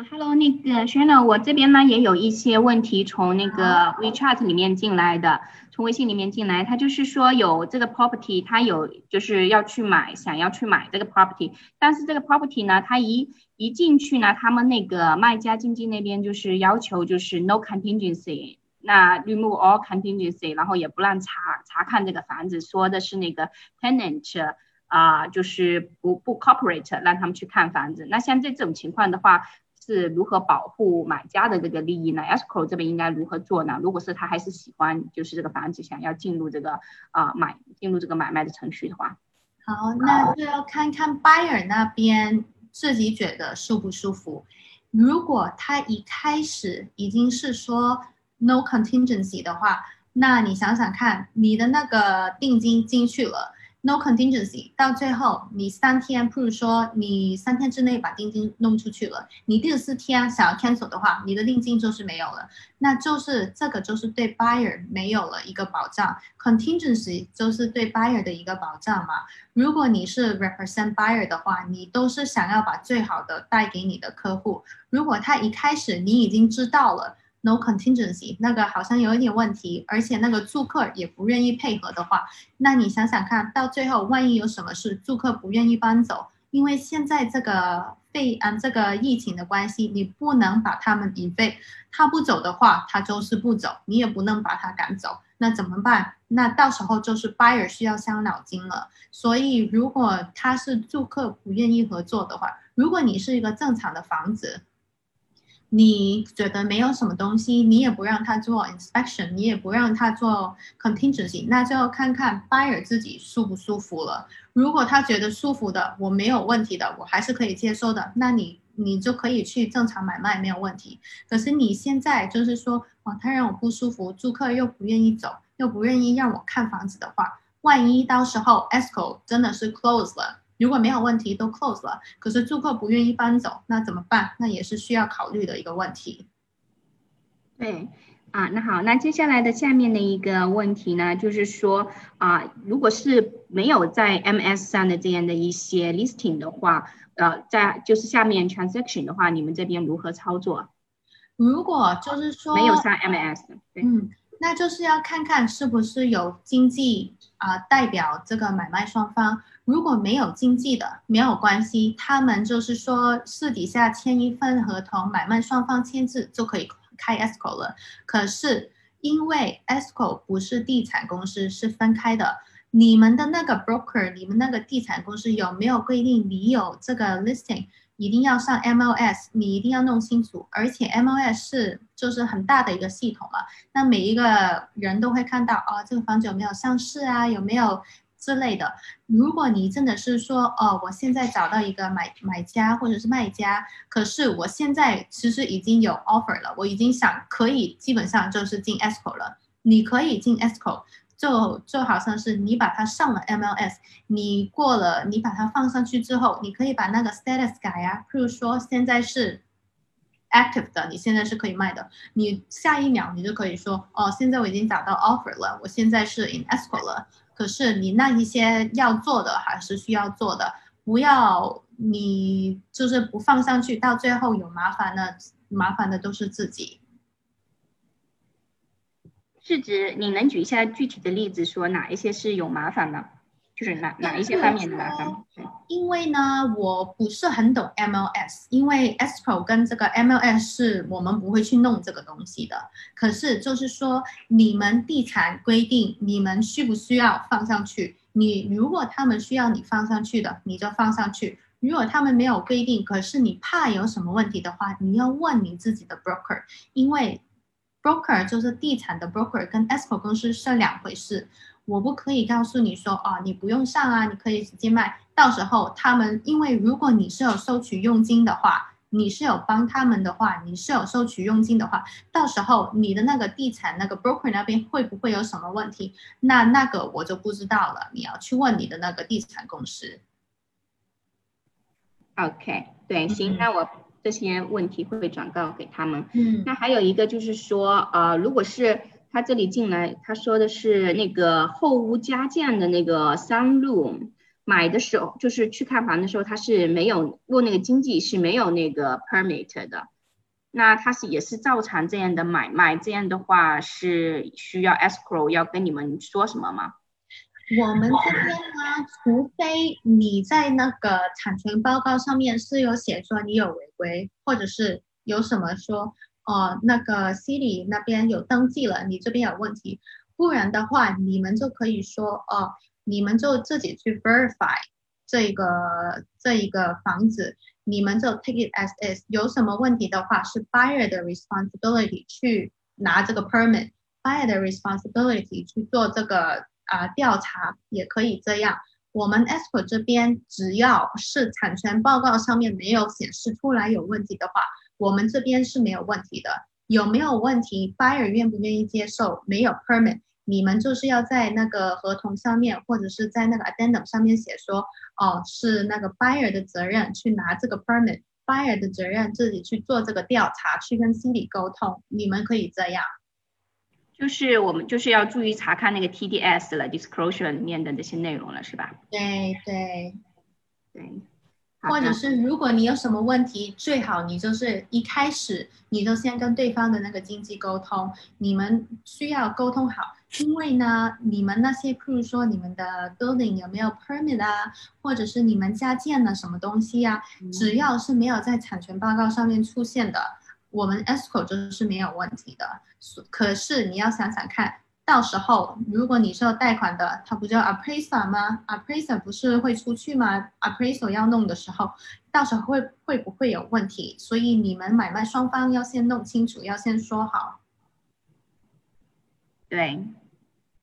，Hello，那个 Shannon，我这边呢也有一些问题从那个 WeChat 里面进来的，从微信里面进来，他就是说有这个 property，他有就是要去买，想要去买这个 property，但是这个 property 呢，他一一进去呢，他们那个卖家经纪那边就是要求就是 no contingency，那 remove all contingency，然后也不让查查看这个房子，说的是那个 tenant 啊，就是不不 cooperate，让他们去看房子。那像这种情况的话，是如何保护买家的这个利益呢？Escrow 这边应该如何做呢？如果是他还是喜欢，就是这个房子想要进入这个啊买进入这个买卖的程序的话，好，那就要看看 buyer 那边自己觉得舒不舒服。如果他一开始已经是说 no contingency 的话，那你想想看，你的那个定金进去了。No contingency，到最后你三天，譬如说你三天之内把定金弄出去了，你第四天想要 cancel 的话，你的定金就是没有了，那就是这个就是对 buyer 没有了一个保障。Contingency 就是对 buyer 的一个保障嘛。如果你是 represent buyer 的话，你都是想要把最好的带给你的客户。如果他一开始你已经知道了。No contingency，那个好像有一点问题，而且那个租客也不愿意配合的话，那你想想看到最后，万一有什么事，租客不愿意搬走，因为现在这个肺嗯这个疫情的关系，你不能把他们抵费，他不走的话，他就是不走，你也不能把他赶走，那怎么办？那到时候就是 buyer 需要伤脑筋了。所以如果他是租客不愿意合作的话，如果你是一个正常的房子。你觉得没有什么东西，你也不让他做 inspection，你也不让他做 contingency，那就看看 buyer 自己舒不舒服了。如果他觉得舒服的，我没有问题的，我还是可以接受的，那你你就可以去正常买卖，没有问题。可是你现在就是说，哦，他让我不舒服，租客又不愿意走，又不愿意让我看房子的话，万一到时候 escrow 真的是 close 了。如果没有问题都 close 了，可是住客不愿意搬走，那怎么办？那也是需要考虑的一个问题。对，啊，那好，那接下来的下面的一个问题呢，就是说啊，如果是没有在 MS 上的这样的一些 listing 的话，呃，在就是下面 transaction 的话，你们这边如何操作？如果就是说没有上 MS，对，嗯，那就是要看看是不是有经济啊代表这个买卖双方。如果没有经济的，没有关系，他们就是说私底下签一份合同，买卖双方签字就可以开 escrow 了。可是因为 escrow 不是地产公司，是分开的，你们的那个 broker，你们那个地产公司有没有规定你有这个 listing 一定要上 MLS？你一定要弄清楚。而且 MLS 是就是很大的一个系统嘛，那每一个人都会看到哦，这个房子有没有上市啊？有没有？之类的，如果你真的是说，哦，我现在找到一个买买家或者是卖家，可是我现在其实已经有 offer 了，我已经想可以基本上就是进 esco 了。你可以进 esco 就就好像是你把它上了 MLS，你过了，你把它放上去之后，你可以把那个 status 改啊，譬如说现在是 active 的，你现在是可以卖的，你下一秒你就可以说，哦，现在我已经找到 offer 了，我现在是 in escrow 了。可是你那一些要做的还是需要做的，不要你就是不放上去，到最后有麻烦的，麻烦的都是自己。是指你能举一下具体的例子，说哪一些是有麻烦的？就是哪哪一些方面的麻烦？因为呢，我不是很懂 MLS，因为 escrow 跟这个 MLS 是我们不会去弄这个东西的。可是就是说，你们地产规定，你们需不需要放上去？你如果他们需要你放上去的，你就放上去；如果他们没有规定，可是你怕有什么问题的话，你要问你自己的 broker，因为 broker 就是地产的 broker，跟 escrow 公司是两回事。我不可以告诉你说，哦，你不用上啊，你可以直接卖。到时候他们，因为如果你是有收取佣金的话，你是有帮他们的话，你是有收取佣金的话，到时候你的那个地产那个 broker 那边会不会有什么问题？那那个我就不知道了，你要去问你的那个地产公司。OK，对，行，那我这些问题会转告给他们。嗯，那还有一个就是说，呃，如果是。他这里进来，他说的是那个后屋加建的那个 sunroom，买的时候就是去看房的时候，他是没有问那个经济是没有那个 permit 的，那他是也是照常这样的买卖，这样的话是需要 escrow 要跟你们说什么吗？我们这边呢，除非你在那个产权报告上面是有写说你有违规，或者是有什么说。哦，那个 City 那边有登记了，你这边有问题，不然的话，你们就可以说哦，你们就自己去 verify 这个这一个房子，你们就 take it as is，有什么问题的话，是 buyer 的 responsibility 去拿这个 permit，buyer 的 responsibility 去做这个啊调查，也可以这样。我们 escrow 这边只要是产权报告上面没有显示出来有问题的话。我们这边是没有问题的，有没有问题？Buyer 愿不愿意接受？没有 permit，你们就是要在那个合同上面，或者是在那个 addendum 上面写说，哦，是那个 buyer 的责任去拿这个 permit，buyer 的责任自己去做这个调查，去跟经理沟通。你们可以这样，就是我们就是要注意查看那个 TDS 了，disclosure 里面的这些内容了，是吧？对对对。或者是如果你有什么问题，最好你就是一开始你就先跟对方的那个经济沟通，你们需要沟通好，因为呢，你们那些，譬如说你们的 building 有没有 permit 啊，或者是你们加建了什么东西啊，只要是没有在产权报告上面出现的，我们 escrow 就是没有问题的。可是你要想想看，到时候如果你是有贷款的，他不叫 appraiser 吗？appraiser 不是会出去吗？appraiser 要弄的时候，到时候会会不会有问题？所以你们买卖双方要先弄清楚，要先说好。对，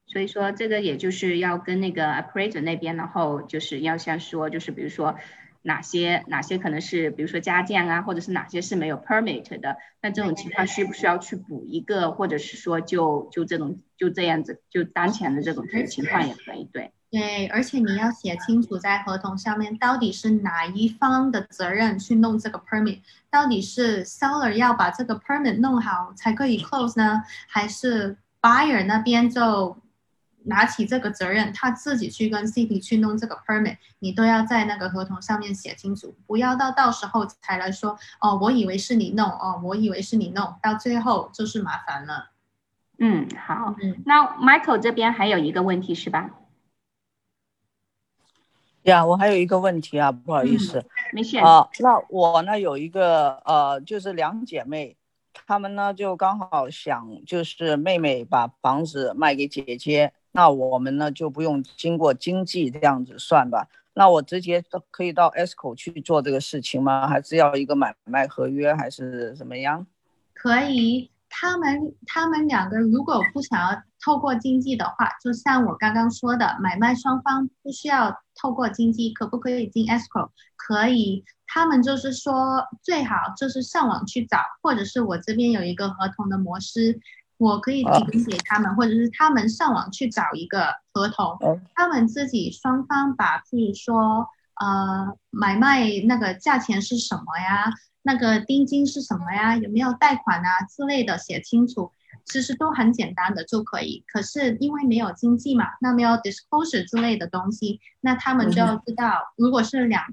所以说这个也就是要跟那个 appraiser 那边，然后就是要先说，就是比如说。哪些哪些可能是，比如说加建啊，或者是哪些是没有 permit 的？那这种情况需不需要去补一个，或者是说就就这种就这样子，就当前的这种情况也可以，对对，而且你要写清楚在合同上面到底是哪一方的责任去弄这个 permit，到底是 seller 要把这个 permit 弄好才可以 close 呢，还是 buyer 那边就？拿起这个责任，他自己去跟 City 去弄这个 permit，你都要在那个合同上面写清楚，不要到到时候才来说哦，我以为是你弄哦，我以为是你弄，到最后就是麻烦了。嗯，好，嗯，那 Michael 这边还有一个问题是吧？呀，我还有一个问题啊，不好意思，没事啊。那我呢有一个呃，就是两姐妹。她们呢就刚好想，就是妹妹把房子卖给姐姐，那我们呢就不用经过经纪这样子算吧？那我直接都可以到 S 口去做这个事情吗？还是要一个买卖合约，还是怎么样？可以。他们他们两个如果不想要透过经济的话，就像我刚刚说的，买卖双方不需要透过经济，可不可以进 ESCO？可以。他们就是说最好就是上网去找，或者是我这边有一个合同的模式，我可以提供给他们，或者是他们上网去找一个合同，他们自己双方把，譬如说呃买卖那个价钱是什么呀？那个定金是什么呀？有没有贷款啊之类的写清楚，其实都很简单的就可以。可是因为没有经济嘛，那没有 disclosure 之类的东西，那他们就要知道，如果是两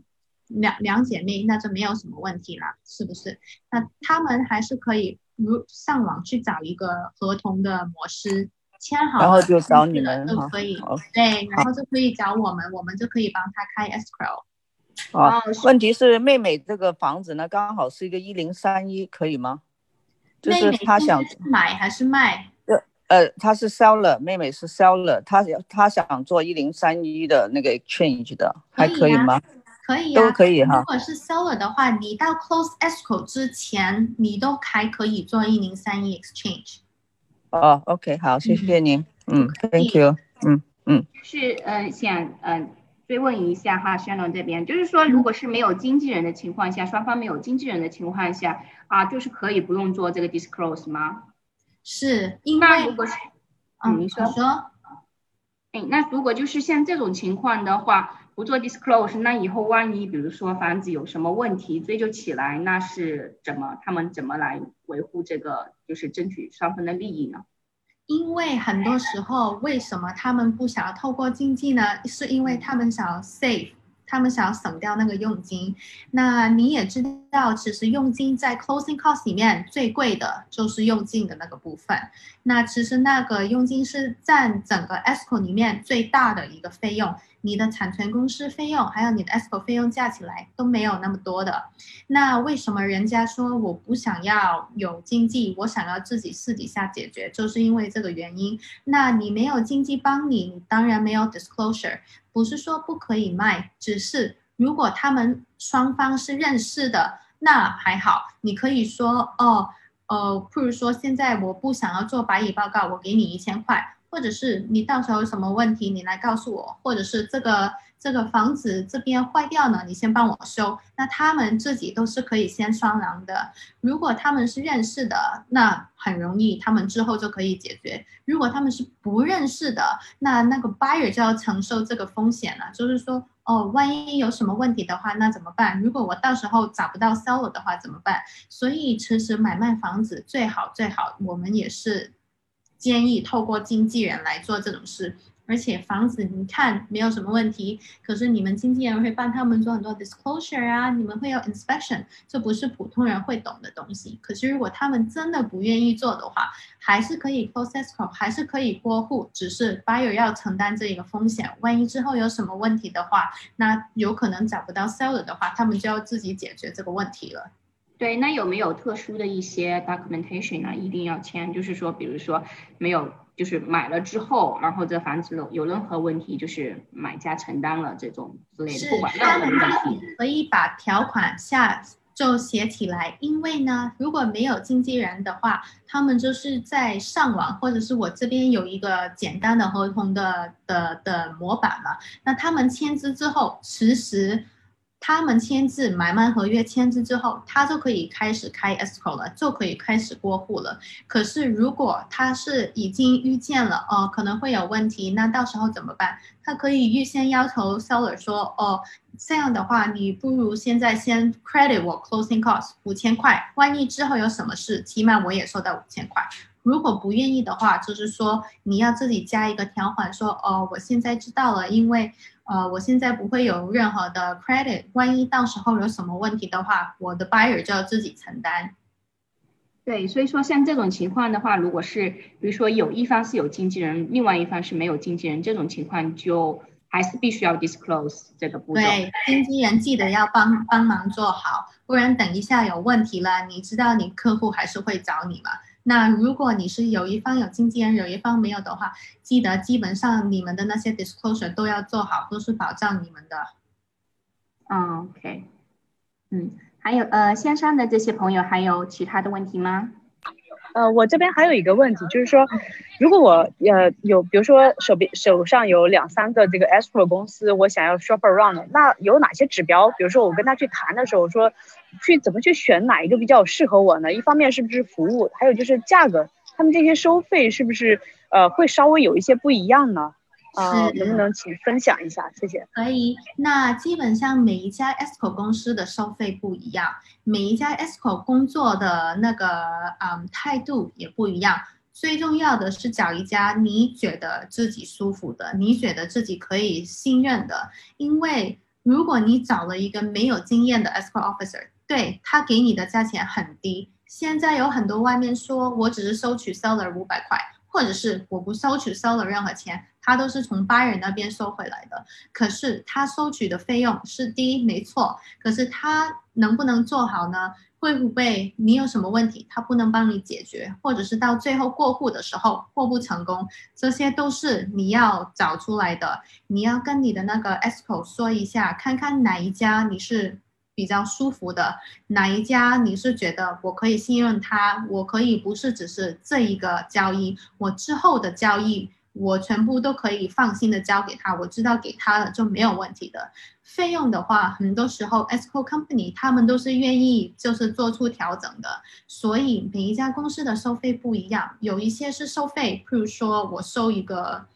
两两姐妹，那就没有什么问题了，是不是？那他们还是可以如上网去找一个合同的模式，签好，然后就找你们就可以，对，然后就可以找我们，我们就可以帮他开 escrow。啊，问题是妹妹这个房子呢，刚好是一个一零三一，可以吗？就是她想买还是卖？呃呃，她是 seller，妹妹是 seller，她她想做一零三一的那个 exchange 的，还可以吗？可以，都可以哈。如果是 seller 的话，你到 close escrow 之前，你都还可以做一零三一 exchange。哦，OK，好，谢谢您，嗯，Thank you，嗯嗯。是，嗯，想，嗯。追问一下哈轩龙这边，就是说，如果是没有经纪人的情况下，双方没有经纪人的情况下啊，就是可以不用做这个 disclose 吗？是，那如果是，嗯，你说，说，哎，那如果就是像这种情况的话，不做 disclose，那以后万一比如说房子有什么问题追究起来，那是怎么他们怎么来维护这个，就是争取双方的利益呢？因为很多时候，为什么他们不想要透过经济呢？是因为他们想要 save。他们想要省掉那个佣金，那你也知道，其实佣金在 closing cost 里面最贵的就是佣金的那个部分。那其实那个佣金是占整个 escrow 里面最大的一个费用，你的产权公司费用还有你的 escrow 费用加起来都没有那么多的。那为什么人家说我不想要有经济，我想要自己私底下解决，就是因为这个原因。那你没有经济帮你，你当然没有 disclosure。不是说不可以卖，只是如果他们双方是认识的，那还好，你可以说哦，呃，譬如说现在我不想要做白蚁报告，我给你一千块，或者是你到时候有什么问题，你来告诉我，或者是这个。这个房子这边坏掉呢，你先帮我修。那他们自己都是可以先商量的。如果他们是认识的，那很容易，他们之后就可以解决。如果他们是不认识的，那那个 buyer 就要承受这个风险了。就是说，哦，万一有什么问题的话，那怎么办？如果我到时候找不到 seller 的话怎么办？所以其实买卖房子最好最好，我们也是建议透过经纪人来做这种事。而且房子你看没有什么问题，可是你们经纪人会帮他们做很多 disclosure 啊，你们会有 inspection，这不是普通人会懂的东西。可是如果他们真的不愿意做的话，还是可以 process call，还是可以过户，只是 buyer 要承担这一个风险。万一之后有什么问题的话，那有可能找不到 seller 的话，他们就要自己解决这个问题了。对，那有没有特殊的一些 documentation 呢？一定要签，就是说，比如说没有就是买了之后，然后这房子有有任何问题，就是买家承担了这种之类的，不管任何问题，可以把条款下就写起来。因为呢，如果没有经纪人的话，他们就是在上网，或者是我这边有一个简单的合同的的的模板嘛，那他们签字之后，其实。他们签字买卖合约签字之后，他就可以开始开 escrow 了，就可以开始过户了。可是如果他是已经预见了哦可能会有问题，那到时候怎么办？他可以预先要求 seller 说哦这样的话，你不如现在先 credit 我 closing cost 五千块，万一之后有什么事，起码我也收到五千块。如果不愿意的话，就是说你要自己加一个条款，说哦我现在知道了，因为。呃，我现在不会有任何的 credit，万一到时候有什么问题的话，我的 buyer 就要自己承担。对，所以说像这种情况的话，如果是比如说有一方是有经纪人，另外一方是没有经纪人，这种情况就还是必须要 disclose 这个步骤。对，经纪人记得要帮帮忙做好，不然等一下有问题了，你知道你客户还是会找你嘛。那如果你是有一方有经纪人，有一方没有的话，记得基本上你们的那些 disclosure 都要做好，都是保障你们的。嗯，OK，嗯，还有呃线上的这些朋友还有其他的问题吗？呃，我这边还有一个问题，就是说，如果我呃有，比如说手边手上有两三个这个 escrow 公司，我想要 shop around，那有哪些指标？比如说我跟他去谈的时候，说去怎么去选哪一个比较适合我呢？一方面是不是服务，还有就是价格，他们这些收费是不是呃会稍微有一些不一样呢？啊，能不能请分享一下？谢谢。可以。那基本上每一家 ESCO 公司的收费不一样，每一家 ESCO 工作的那个嗯态度也不一样。最重要的是找一家你觉得自己舒服的，你觉得自己可以信任的。因为如果你找了一个没有经验的 ESCO officer，对他给你的价钱很低。现在有很多外面说我只是收取 seller 五百块，或者是我不收取 seller 任何钱。他都是从 buyer 那边收回来的，可是他收取的费用是低，没错。可是他能不能做好呢？会不会你有什么问题，他不能帮你解决，或者是到最后过户的时候过不成功，这些都是你要找出来的。你要跟你的那个 escrow 说一下，看看哪一家你是比较舒服的，哪一家你是觉得我可以信任他，我可以不是只是这一个交易，我之后的交易。我全部都可以放心的交给他，我知道给他了就没有问题的。费用的话，很多时候，esco company 他们都是愿意就是做出调整的，所以每一家公司的收费不一样，有一些是收费，譬如说我收一个，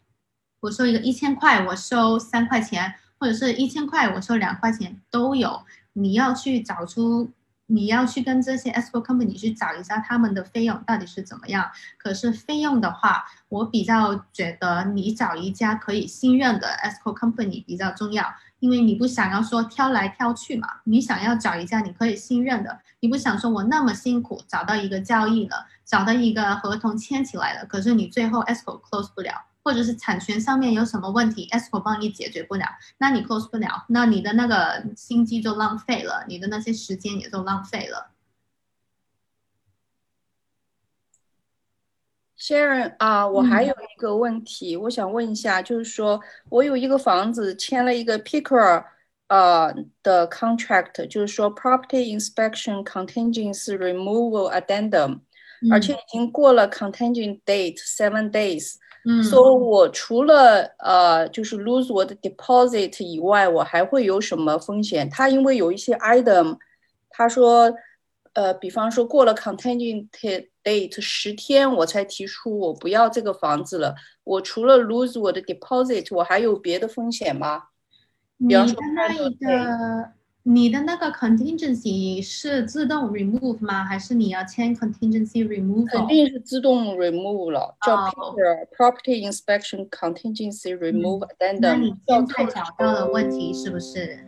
我收一个一千块，我收三块钱，或者是一千块我收两块钱都有，你要去找出。你要去跟这些 escrow company 去找一下他们的费用到底是怎么样。可是费用的话，我比较觉得你找一家可以信任的 escrow company 比较重要，因为你不想要说挑来挑去嘛，你想要找一家你可以信任的，你不想说我那么辛苦找到一个交易了，找到一个合同签起来了，可是你最后 escrow close 不了。或者是产权上面有什么问题，ESCO 帮你解决不了，那你 close 不了，那你的那个心机就浪费了，你的那些时间也都浪费了。Sharon 啊，我还有一个问题，我想问一下，就是说我有一个房子签了一个 Picker 呃的 contract，就是说 Property Inspection Contingency Removal Addendum，而且已经过了 contingent date seven days。说我除了呃，就是 lose 我的 deposit 以外，我还会有什么风险？他因为有一些 item，他说，呃，比方说过了 contingent date 十天，我才提出我不要这个房子了。我除了 lose 我的 deposit，我还有别的风险吗？比方说那一个。你的那个 contingency 是自动 remove 吗？还是你要签 contingency remove？肯定是自动 remove 了，叫 property inspection contingency remove addendum。那你现在找到了问题是不是？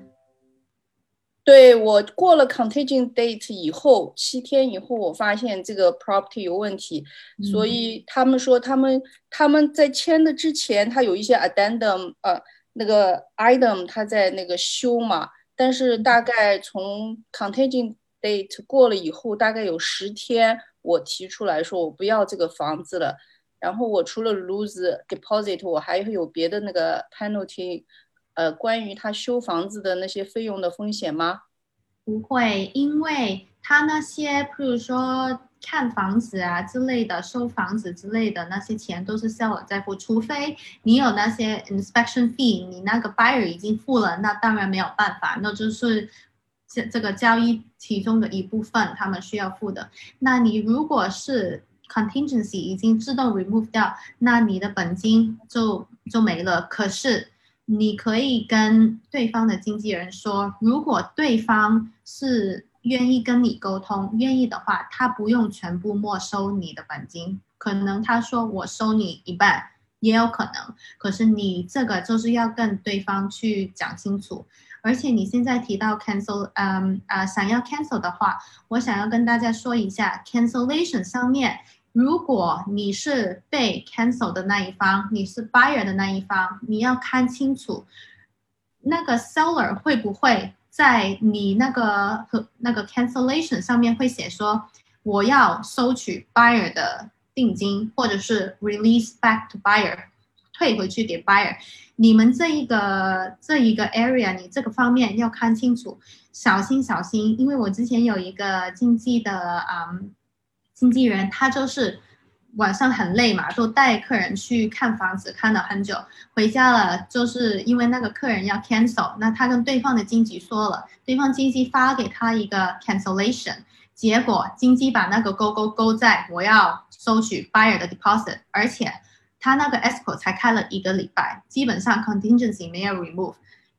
对我过了 contingent date 以后，七天以后，我发现这个 property 有问题，所以他们说他们他们在签的之前，他有一些 addendum，呃，那个 item 他在那个修嘛。但是大概从 contagion date 过了以后，大概有十天，我提出来说我不要这个房子了，然后我除了 lose deposit，我还有别的那个 penalty，呃，关于他修房子的那些费用的风险吗？不会，因为他那些，譬如说看房子啊之类的，收房子之类的那些钱都是 seller 在付，除非你有那些 inspection fee，你那个 buyer 已经付了，那当然没有办法，那就是这这个交易其中的一部分，他们需要付的。那你如果是 contingency 已经自动 remove 掉，那你的本金就就没了。可是你可以跟对方的经纪人说，如果对方是愿意跟你沟通，愿意的话，他不用全部没收你的本金，可能他说我收你一半也有可能。可是你这个就是要跟对方去讲清楚。而且你现在提到 cancel，嗯啊，想要 cancel 的话，我想要跟大家说一下 cancellation 上面。如果你是被 cancel 的那一方，你是 buyer 的那一方，你要看清楚，那个 seller 会不会在你那个和那个 cancellation 上面会写说，我要收取 buyer 的定金，或者是 release back to buyer，退回去给 buyer。你们这一个这一个 area，你这个方面要看清楚，小心小心，因为我之前有一个经济的啊。经纪人他就是晚上很累嘛，就带客人去看房子，看了很久，回家了，就是因为那个客人要 cancel，那他跟对方的经纪说了，对方经纪发给他一个 cancellation，结果经纪把那个勾勾勾在我要收取 buyer 的 deposit，而且他那个 escrow 才开了一个礼拜，基本上 contingency 没有 remove，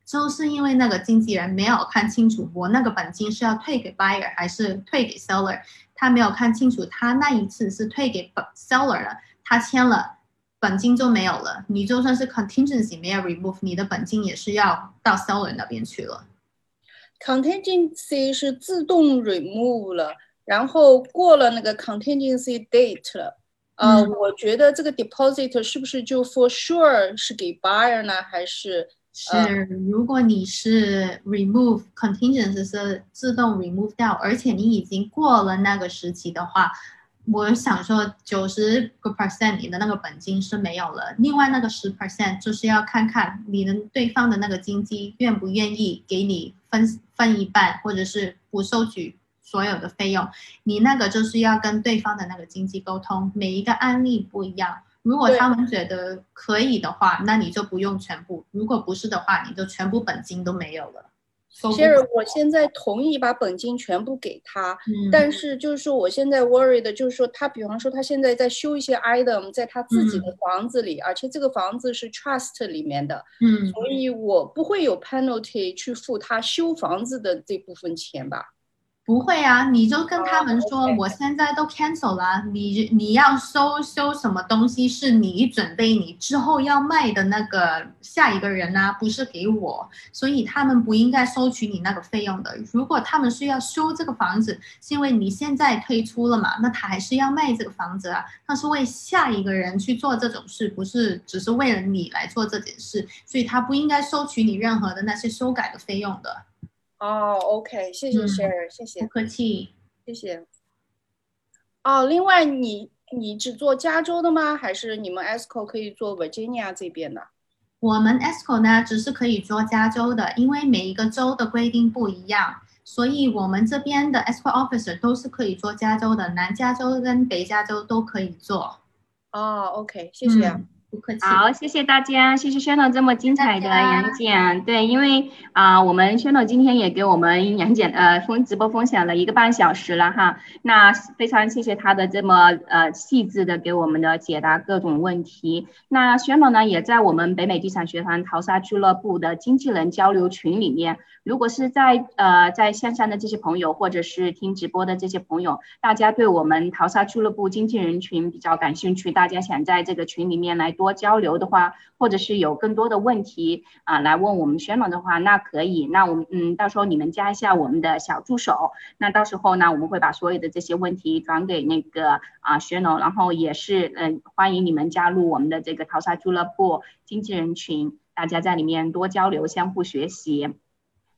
就是因为那个经纪人没有看清楚我那个本金是要退给 buyer 还是退给 seller。他没有看清楚，他那一次是退给 seller 了，他签了，本金就没有了。你就算是 contingency 没有 remove，你的本金也是要到 seller 那边去了。contingency 是自动 remove 了，然后过了那个 contingency date 了。呃，我觉得这个 deposit 是不是就 for sure 是给 buyer 呢，还是？是，如果你是 remove contingency 是自动 remove 掉，而且你已经过了那个时期的话，我想说九十个 percent 你的那个本金是没有了。另外那个十 percent 就是要看看你的对方的那个经济愿不愿意给你分分一半，或者是不收取所有的费用。你那个就是要跟对方的那个经济沟通，每一个案例不一样。如果他们觉得可以的话，那你就不用全部；如果不是的话，你就全部本金都没有了。其实我现在同意把本金全部给他，但是就是说我现在 worried 的就是说他，比方说他现在在修一些 item 在他自己的房子里，而且这个房子是 trust 里面的，嗯，所以我不会有 penalty 去付他修房子的这部分钱吧。不会啊，你就跟他们说，我现在都 cancel 了，你你要收收什么东西是你准备你之后要卖的那个下一个人啊，不是给我，所以他们不应该收取你那个费用的。如果他们是要修这个房子，是因为你现在退出了嘛，那他还是要卖这个房子啊，他是为下一个人去做这种事，不是只是为了你来做这件事，所以他不应该收取你任何的那些修改的费用的。哦，OK，谢谢 Share，谢谢，不客气，谢谢。哦，另外你你只做加州的吗？还是你们 ESCO 可以做 Virginia 这边的？我们 ESCO 呢，只是可以做加州的，因为每一个州的规定不一样，所以我们这边的 ESCO Officer 都是可以做加州的，南加州跟北加州都可以做。哦，OK，谢谢。不客气。好，谢谢大家，谢谢轩总这么精彩的演讲。对，因为啊，我们轩总今天也给我们演讲呃分直播分享了一个半小时了哈，那非常谢谢他的这么呃细致的给我们的解答各种问题。那轩总呢也在我们北美地产学堂淘沙俱乐部的经纪人交流群里面。如果是在呃在线上的这些朋友，或者是听直播的这些朋友，大家对我们淘沙俱乐部经纪人群比较感兴趣，大家想在这个群里面来多交流的话，或者是有更多的问题啊来问我们轩总的话，那可以，那我们嗯到时候你们加一下我们的小助手，那到时候呢我们会把所有的这些问题转给那个啊轩总，然后也是嗯欢迎你们加入我们的这个淘沙俱乐部经纪人群，大家在里面多交流，相互学习。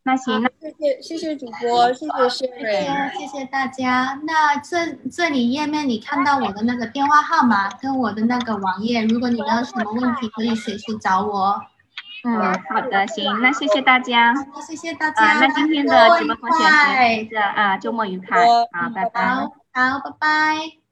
那行，那谢谢谢谢主播，谢谢 Sherry，谢谢大家。那这这里页面你看到我的那个电话号码跟我的那个网页，如果你们有什么问题，可以随时找我。嗯，好的，行，那谢谢大家，谢谢大家。那今天的直播分享就这啊，周末愉快，好，拜拜，好，拜拜。